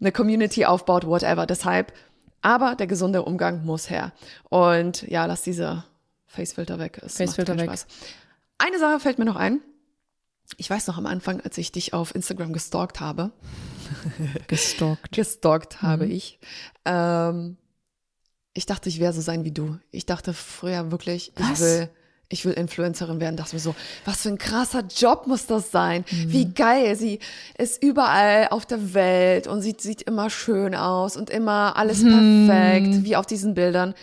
eine Community aufbaut, whatever. Deshalb, aber der gesunde Umgang muss her. Und ja, lass diese Facefilter weg.
Es Facefilter weg. Spaß.
Eine Sache fällt mir noch ein. Ich weiß noch am Anfang, als ich dich auf Instagram gestalkt habe.
gestalkt.
gestalkt habe mhm. ich. Ähm, ich dachte, ich wäre so sein wie du. Ich dachte früher wirklich, Was? ich will ich will Influencerin werden, dachte mir so, was für ein krasser Job muss das sein? Mhm. Wie geil, sie ist überall auf der Welt und sie sieht immer schön aus und immer alles mhm. perfekt, wie auf diesen Bildern.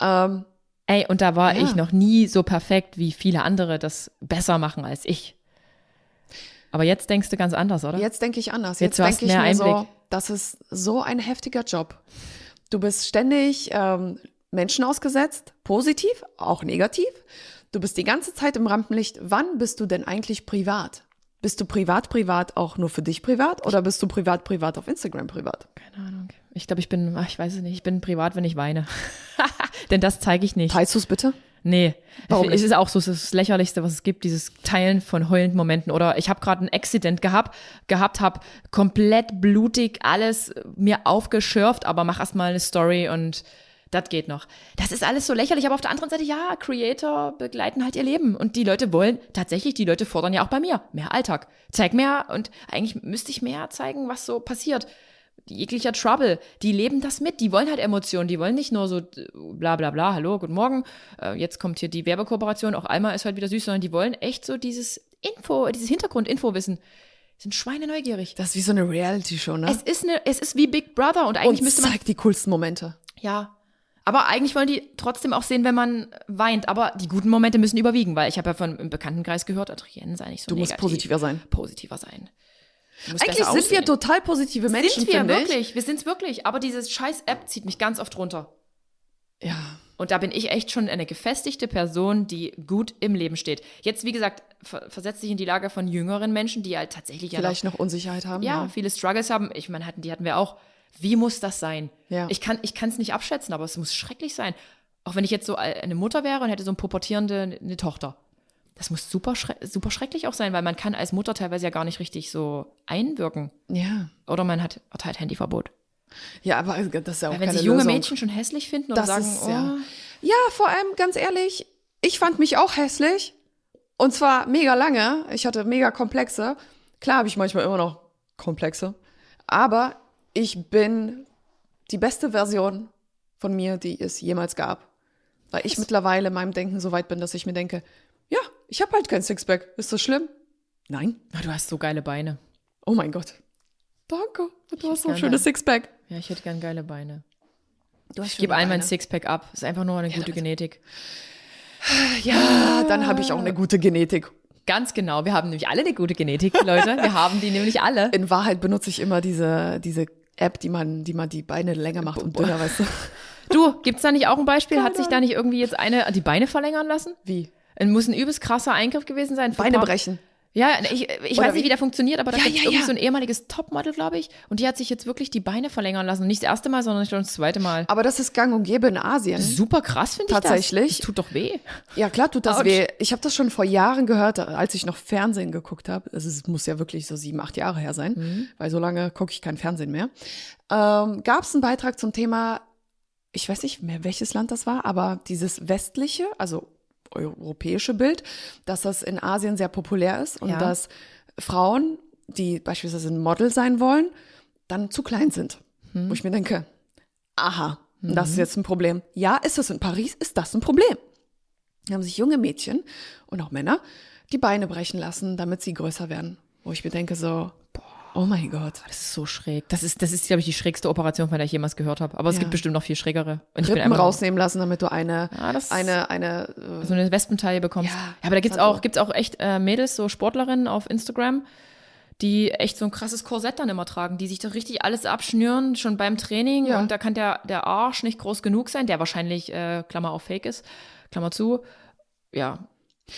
Ähm,
Ey, und da war ja. ich noch nie so perfekt, wie viele andere das besser machen als ich. Aber jetzt denkst du ganz anders, oder?
Jetzt denke ich anders. Jetzt, jetzt denke ich mir Einblick. so, das ist so ein heftiger Job. Du bist ständig ähm, Menschen ausgesetzt, positiv, auch negativ. Du bist die ganze Zeit im Rampenlicht. Wann bist du denn eigentlich privat? Bist du privat, privat auch nur für dich privat oder bist du privat, privat auf Instagram privat?
Keine Ahnung. Ich glaube, ich bin, ach, ich weiß es nicht, ich bin privat, wenn ich weine. Denn das zeige ich nicht.
Teilst du es bitte?
Nee. Warum Es ist auch so, es ist das Lächerlichste, was es gibt, dieses Teilen von heulenden Momenten. Oder ich habe gerade ein Accident gehabt, gehabt, habe komplett blutig alles mir aufgeschürft, aber mach erstmal eine Story und das geht noch. Das ist alles so lächerlich, aber auf der anderen Seite, ja, Creator begleiten halt ihr Leben. Und die Leute wollen, tatsächlich, die Leute fordern ja auch bei mir mehr Alltag. Zeig mehr und eigentlich müsste ich mehr zeigen, was so passiert. Jeglicher Trouble, die leben das mit, die wollen halt Emotionen, die wollen nicht nur so bla bla bla, hallo, guten Morgen, äh, jetzt kommt hier die Werbekooperation, auch Alma ist halt wieder süß, sondern die wollen echt so dieses Info, dieses Hintergrundinfo wissen sind Schweine neugierig.
Das ist wie so eine Reality-Show, ne?
Es ist eine, es ist wie Big Brother und eigentlich und müsste man.
zeigt die coolsten Momente.
Ja, aber eigentlich wollen die trotzdem auch sehen, wenn man weint. Aber die guten Momente müssen überwiegen, weil ich habe ja von im Bekanntenkreis gehört, Adrienne sei nicht so
Du musst positiver sein.
Positiver sein.
Eigentlich sind aussehen. wir total positive Menschen,
Sind wir wirklich, wir sind es wirklich. Aber diese scheiß App zieht mich ganz oft runter.
Ja.
Und da bin ich echt schon eine gefestigte Person, die gut im Leben steht. Jetzt, wie gesagt, ver versetzt sich in die Lage von jüngeren Menschen, die halt tatsächlich
vielleicht
ja
noch, noch, Unsicherheit haben.
Ja, ja, viele Struggles haben. Ich meine, hatten die hatten wir auch wie muss das sein?
Ja.
Ich kann es nicht abschätzen, aber es muss schrecklich sein. Auch wenn ich jetzt so eine Mutter wäre und hätte so eine pubertierende eine Tochter. Das muss super, schre super schrecklich auch sein, weil man kann als Mutter teilweise ja gar nicht richtig so einwirken.
Ja.
Oder man hat, hat halt Handyverbot.
Ja, aber das ist ja auch
Weil wenn
keine
sich junge
Lösung.
Mädchen schon hässlich finden oder
Das
sagen,
ist,
oh,
ja. Ja, vor allem, ganz ehrlich, ich fand mich auch hässlich. Und zwar mega lange. Ich hatte mega Komplexe. Klar habe ich manchmal immer noch Komplexe. Aber ich bin die beste Version von mir, die es jemals gab. Weil ich mittlerweile in meinem Denken so weit bin, dass ich mir denke, ja, ich habe halt kein Sixpack. Ist das schlimm? Nein.
ah, du hast so geile Beine.
Oh mein Gott. Danke. Du hast so ein schönes Sixpack.
Ja, ich hätte gern geile Beine.
Du hast
Ich gebe allen mein. Sixpack ab. Ist einfach nur eine gute Genetik.
Ja, dann habe ich auch eine gute Genetik.
Ganz genau. Wir haben nämlich alle eine gute Genetik, Leute. Wir haben die nämlich alle.
In Wahrheit benutze ich immer diese, diese App, die man, die man die Beine länger macht und dünner, weißt du?
Du, gibt's da nicht auch ein Beispiel? Hat sich da nicht irgendwie jetzt eine die Beine verlängern lassen?
Wie?
Es muss ein übelst krasser Eingriff gewesen sein.
Beine brechen.
Ja, ich, ich
Oder
weiß nicht,
wie?
der funktioniert, aber da
Ja,
gibt es
ja,
irgendwie
ja.
so ein ehemaliges Topmodel, glaube ich. Und die hat sich jetzt wirklich die Beine verlängern lassen. Nicht das erste Mal, sondern schon das zweite Mal.
Aber das ist gang und gäbe in Asien.
Super krass, finde ich
Tatsächlich.
das. Das tut doch weh.
Ja, klar tut das
Autsch.
weh. Ich habe das schon vor Jahren gehört, als ich noch Fernsehen geguckt habe. Es ist- muss ja wirklich so sieben, acht Jahre her sein,
Mhm.
weil so lange gucke ich kein Fernsehen mehr. Ähm, Gab es einen Beitrag zum Thema, ich weiß nicht mehr, welches Land das war, aber dieses westliche, also europäische Bild, dass das in Asien sehr populär ist und
Ja.
dass Frauen, die beispielsweise ein Model sein wollen, dann zu klein sind.
Hm.
Wo ich mir denke, aha, das ist jetzt ein Problem. Ja, ist es in Paris, ist das ein Problem. Da haben sich junge Mädchen und auch Männer die Beine brechen lassen, damit sie größer werden. Wo ich mir denke so, oh mein Gott.
Das ist so schräg. Das ist, das ist glaube ich, die schrägste Operation, von der ich jemals gehört habe. Aber es
Ja.
gibt bestimmt noch viel schrägere. Und ich bin
Rippen
einfach
rausnehmen lassen, damit du eine,
Ja, das-
eine, eine, äh,
so eine Wespentaille bekommst.
Ja,
Ja, aber da gibt's
also-
auch, gibt's auch echt äh, Mädels, so Sportlerinnen auf Instagram, die echt so ein krasses Korsett dann immer tragen, die sich da richtig alles abschnüren, schon beim Training.
Ja.
Und da kann der, der Arsch nicht groß genug sein, der wahrscheinlich, äh, Klammer auf Fake ist, Klammer zu. Ja.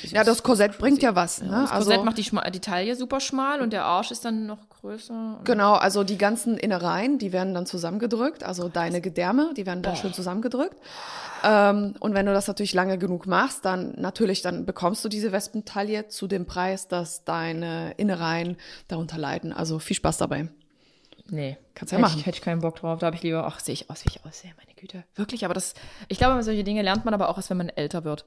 ja, das Korsett bringt ja was. Ne?
Das
also,
Korsett macht die, die Taille super schmal und der Arsch ist dann noch größer.
Genau, also die ganzen Innereien, die werden dann zusammengedrückt, also deine Gedärme, die werden dann schön zusammengedrückt. Ähm, und wenn du das natürlich lange genug machst, dann natürlich, dann bekommst du diese Wespentaille zu dem Preis, dass deine Innereien darunter leiden. Also viel Spaß dabei.
Nee.
Kannst ja
hätte
machen.
Ich, hätte ich keinen Bock drauf. Da habe ich lieber, ach, sehe ich aus, wie ich aussehe, meine Güte. Wirklich, aber das, ich glaube, solche Dinge lernt man aber auch erst, wenn man älter wird.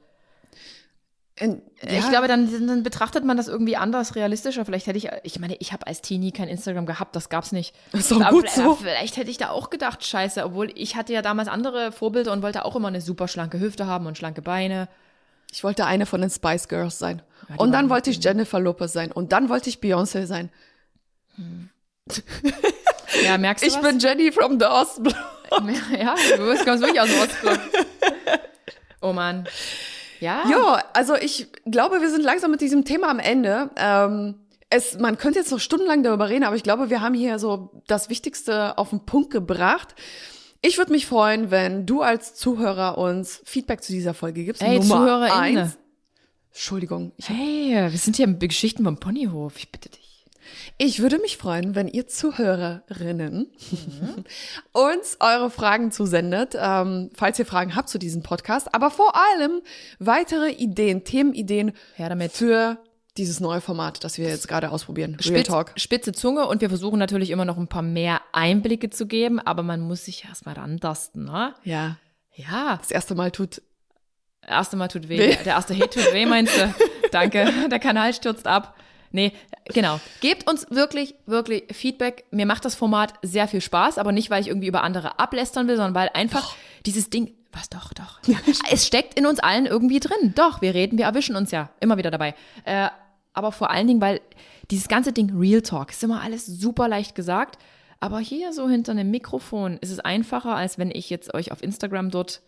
In,
Ich glaube, dann, dann betrachtet man das irgendwie anders, realistischer. Vielleicht hätte ich, ich meine, ich habe als Teenie kein Instagram gehabt, das gab's nicht.
Ist doch gut so.
Vielleicht hätte ich da auch gedacht, scheiße, obwohl ich hatte ja damals andere Vorbilder und wollte auch immer eine super schlanke Hüfte haben und schlanke Beine.
Ich wollte eine von den Spice Girls sein.
die
und dann wollte ich Jennifer Lopez sein. Und dann wollte ich Beyoncé sein.
Ja, merkst du
Ich
was?
bin Jenny from the Ostblock.
ja, du kommst wirklich aus dem Ostblock. Oh Mann. Ja.
Ja, also ich glaube, wir sind langsam mit diesem Thema am Ende. Ähm, es, man könnte jetzt noch stundenlang darüber reden, aber ich glaube, wir haben hier so das Wichtigste auf den Punkt gebracht. Ich würde mich freuen, wenn du als Zuhörer uns Feedback zu dieser Folge gibst.
Hey,
Nummer
ZuhörerInnen.
eins. Entschuldigung.
Hey, wir sind hier mit Geschichten vom Ponyhof. Ich bitte dich.
Ich würde mich freuen, wenn ihr Zuhörerinnen
Mhm.
uns eure Fragen zusendet, ähm, falls ihr Fragen habt zu diesem Podcast, aber vor allem weitere Ideen, Themenideen
Her damit.
für dieses neue Format, das wir jetzt gerade ausprobieren. Real
Spitz,
Talk.
Spitze Zunge und wir versuchen natürlich immer noch ein paar mehr Einblicke zu geben, aber man muss sich erstmal rantasten, ne?
Ja.
Ja,
Das erste Mal tut.
das erste Mal tut weh.
Weh.
Der erste Hit tut weh, meinst du? Danke, der Kanal stürzt ab. Nee, genau. Gebt uns wirklich, wirklich Feedback. Mir macht das Format sehr viel Spaß, aber nicht, weil ich irgendwie über andere ablästern will, sondern weil einfach dieses Ding, was doch, doch. es steckt in uns allen irgendwie drin. Doch, wir reden, wir erwischen uns ja immer wieder dabei. Äh, aber vor allen Dingen, weil dieses ganze Ding Real Talk ist immer alles super leicht gesagt. Aber hier so hinter einem Mikrofon ist es einfacher, als wenn ich jetzt euch auf Instagram dort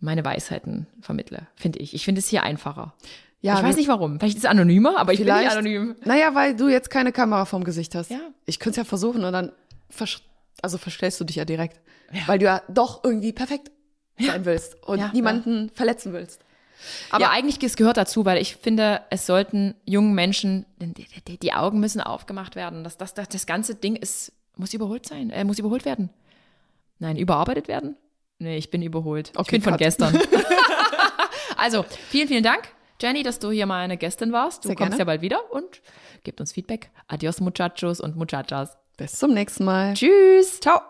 meine Weisheiten vermittle, finde ich. Ich finde es hier einfacher.
Ja,
ich weiß nicht warum. Vielleicht ist es anonymer, aber ich bin nicht anonym.
Naja, weil du jetzt keine Kamera vorm Gesicht hast.
Ja.
Ich könnte es ja versuchen und dann versch also verstellst du dich ja direkt. Weil du ja doch irgendwie perfekt sein willst und
Ja,
niemanden verletzen willst.
Aber
Ja.
eigentlich es gehört dazu, weil ich finde, es sollten jungen Menschen, die, die, die Augen müssen aufgemacht werden. Das, das, das, das ganze Ding ist, muss überholt sein, äh, muss überholt werden. Nein, überarbeitet werden? Nee, ich bin überholt. ich
Okay,
bin von
cut.
gestern. also, vielen, vielen Dank. Jenny, dass du hier mal eine Gästin warst. Du
Sehr
kommst
gerne.
ja bald wieder und gebt uns Feedback. Adios, Muchachos und Muchachas.
Bis zum nächsten Mal.
Tschüss.
Ciao.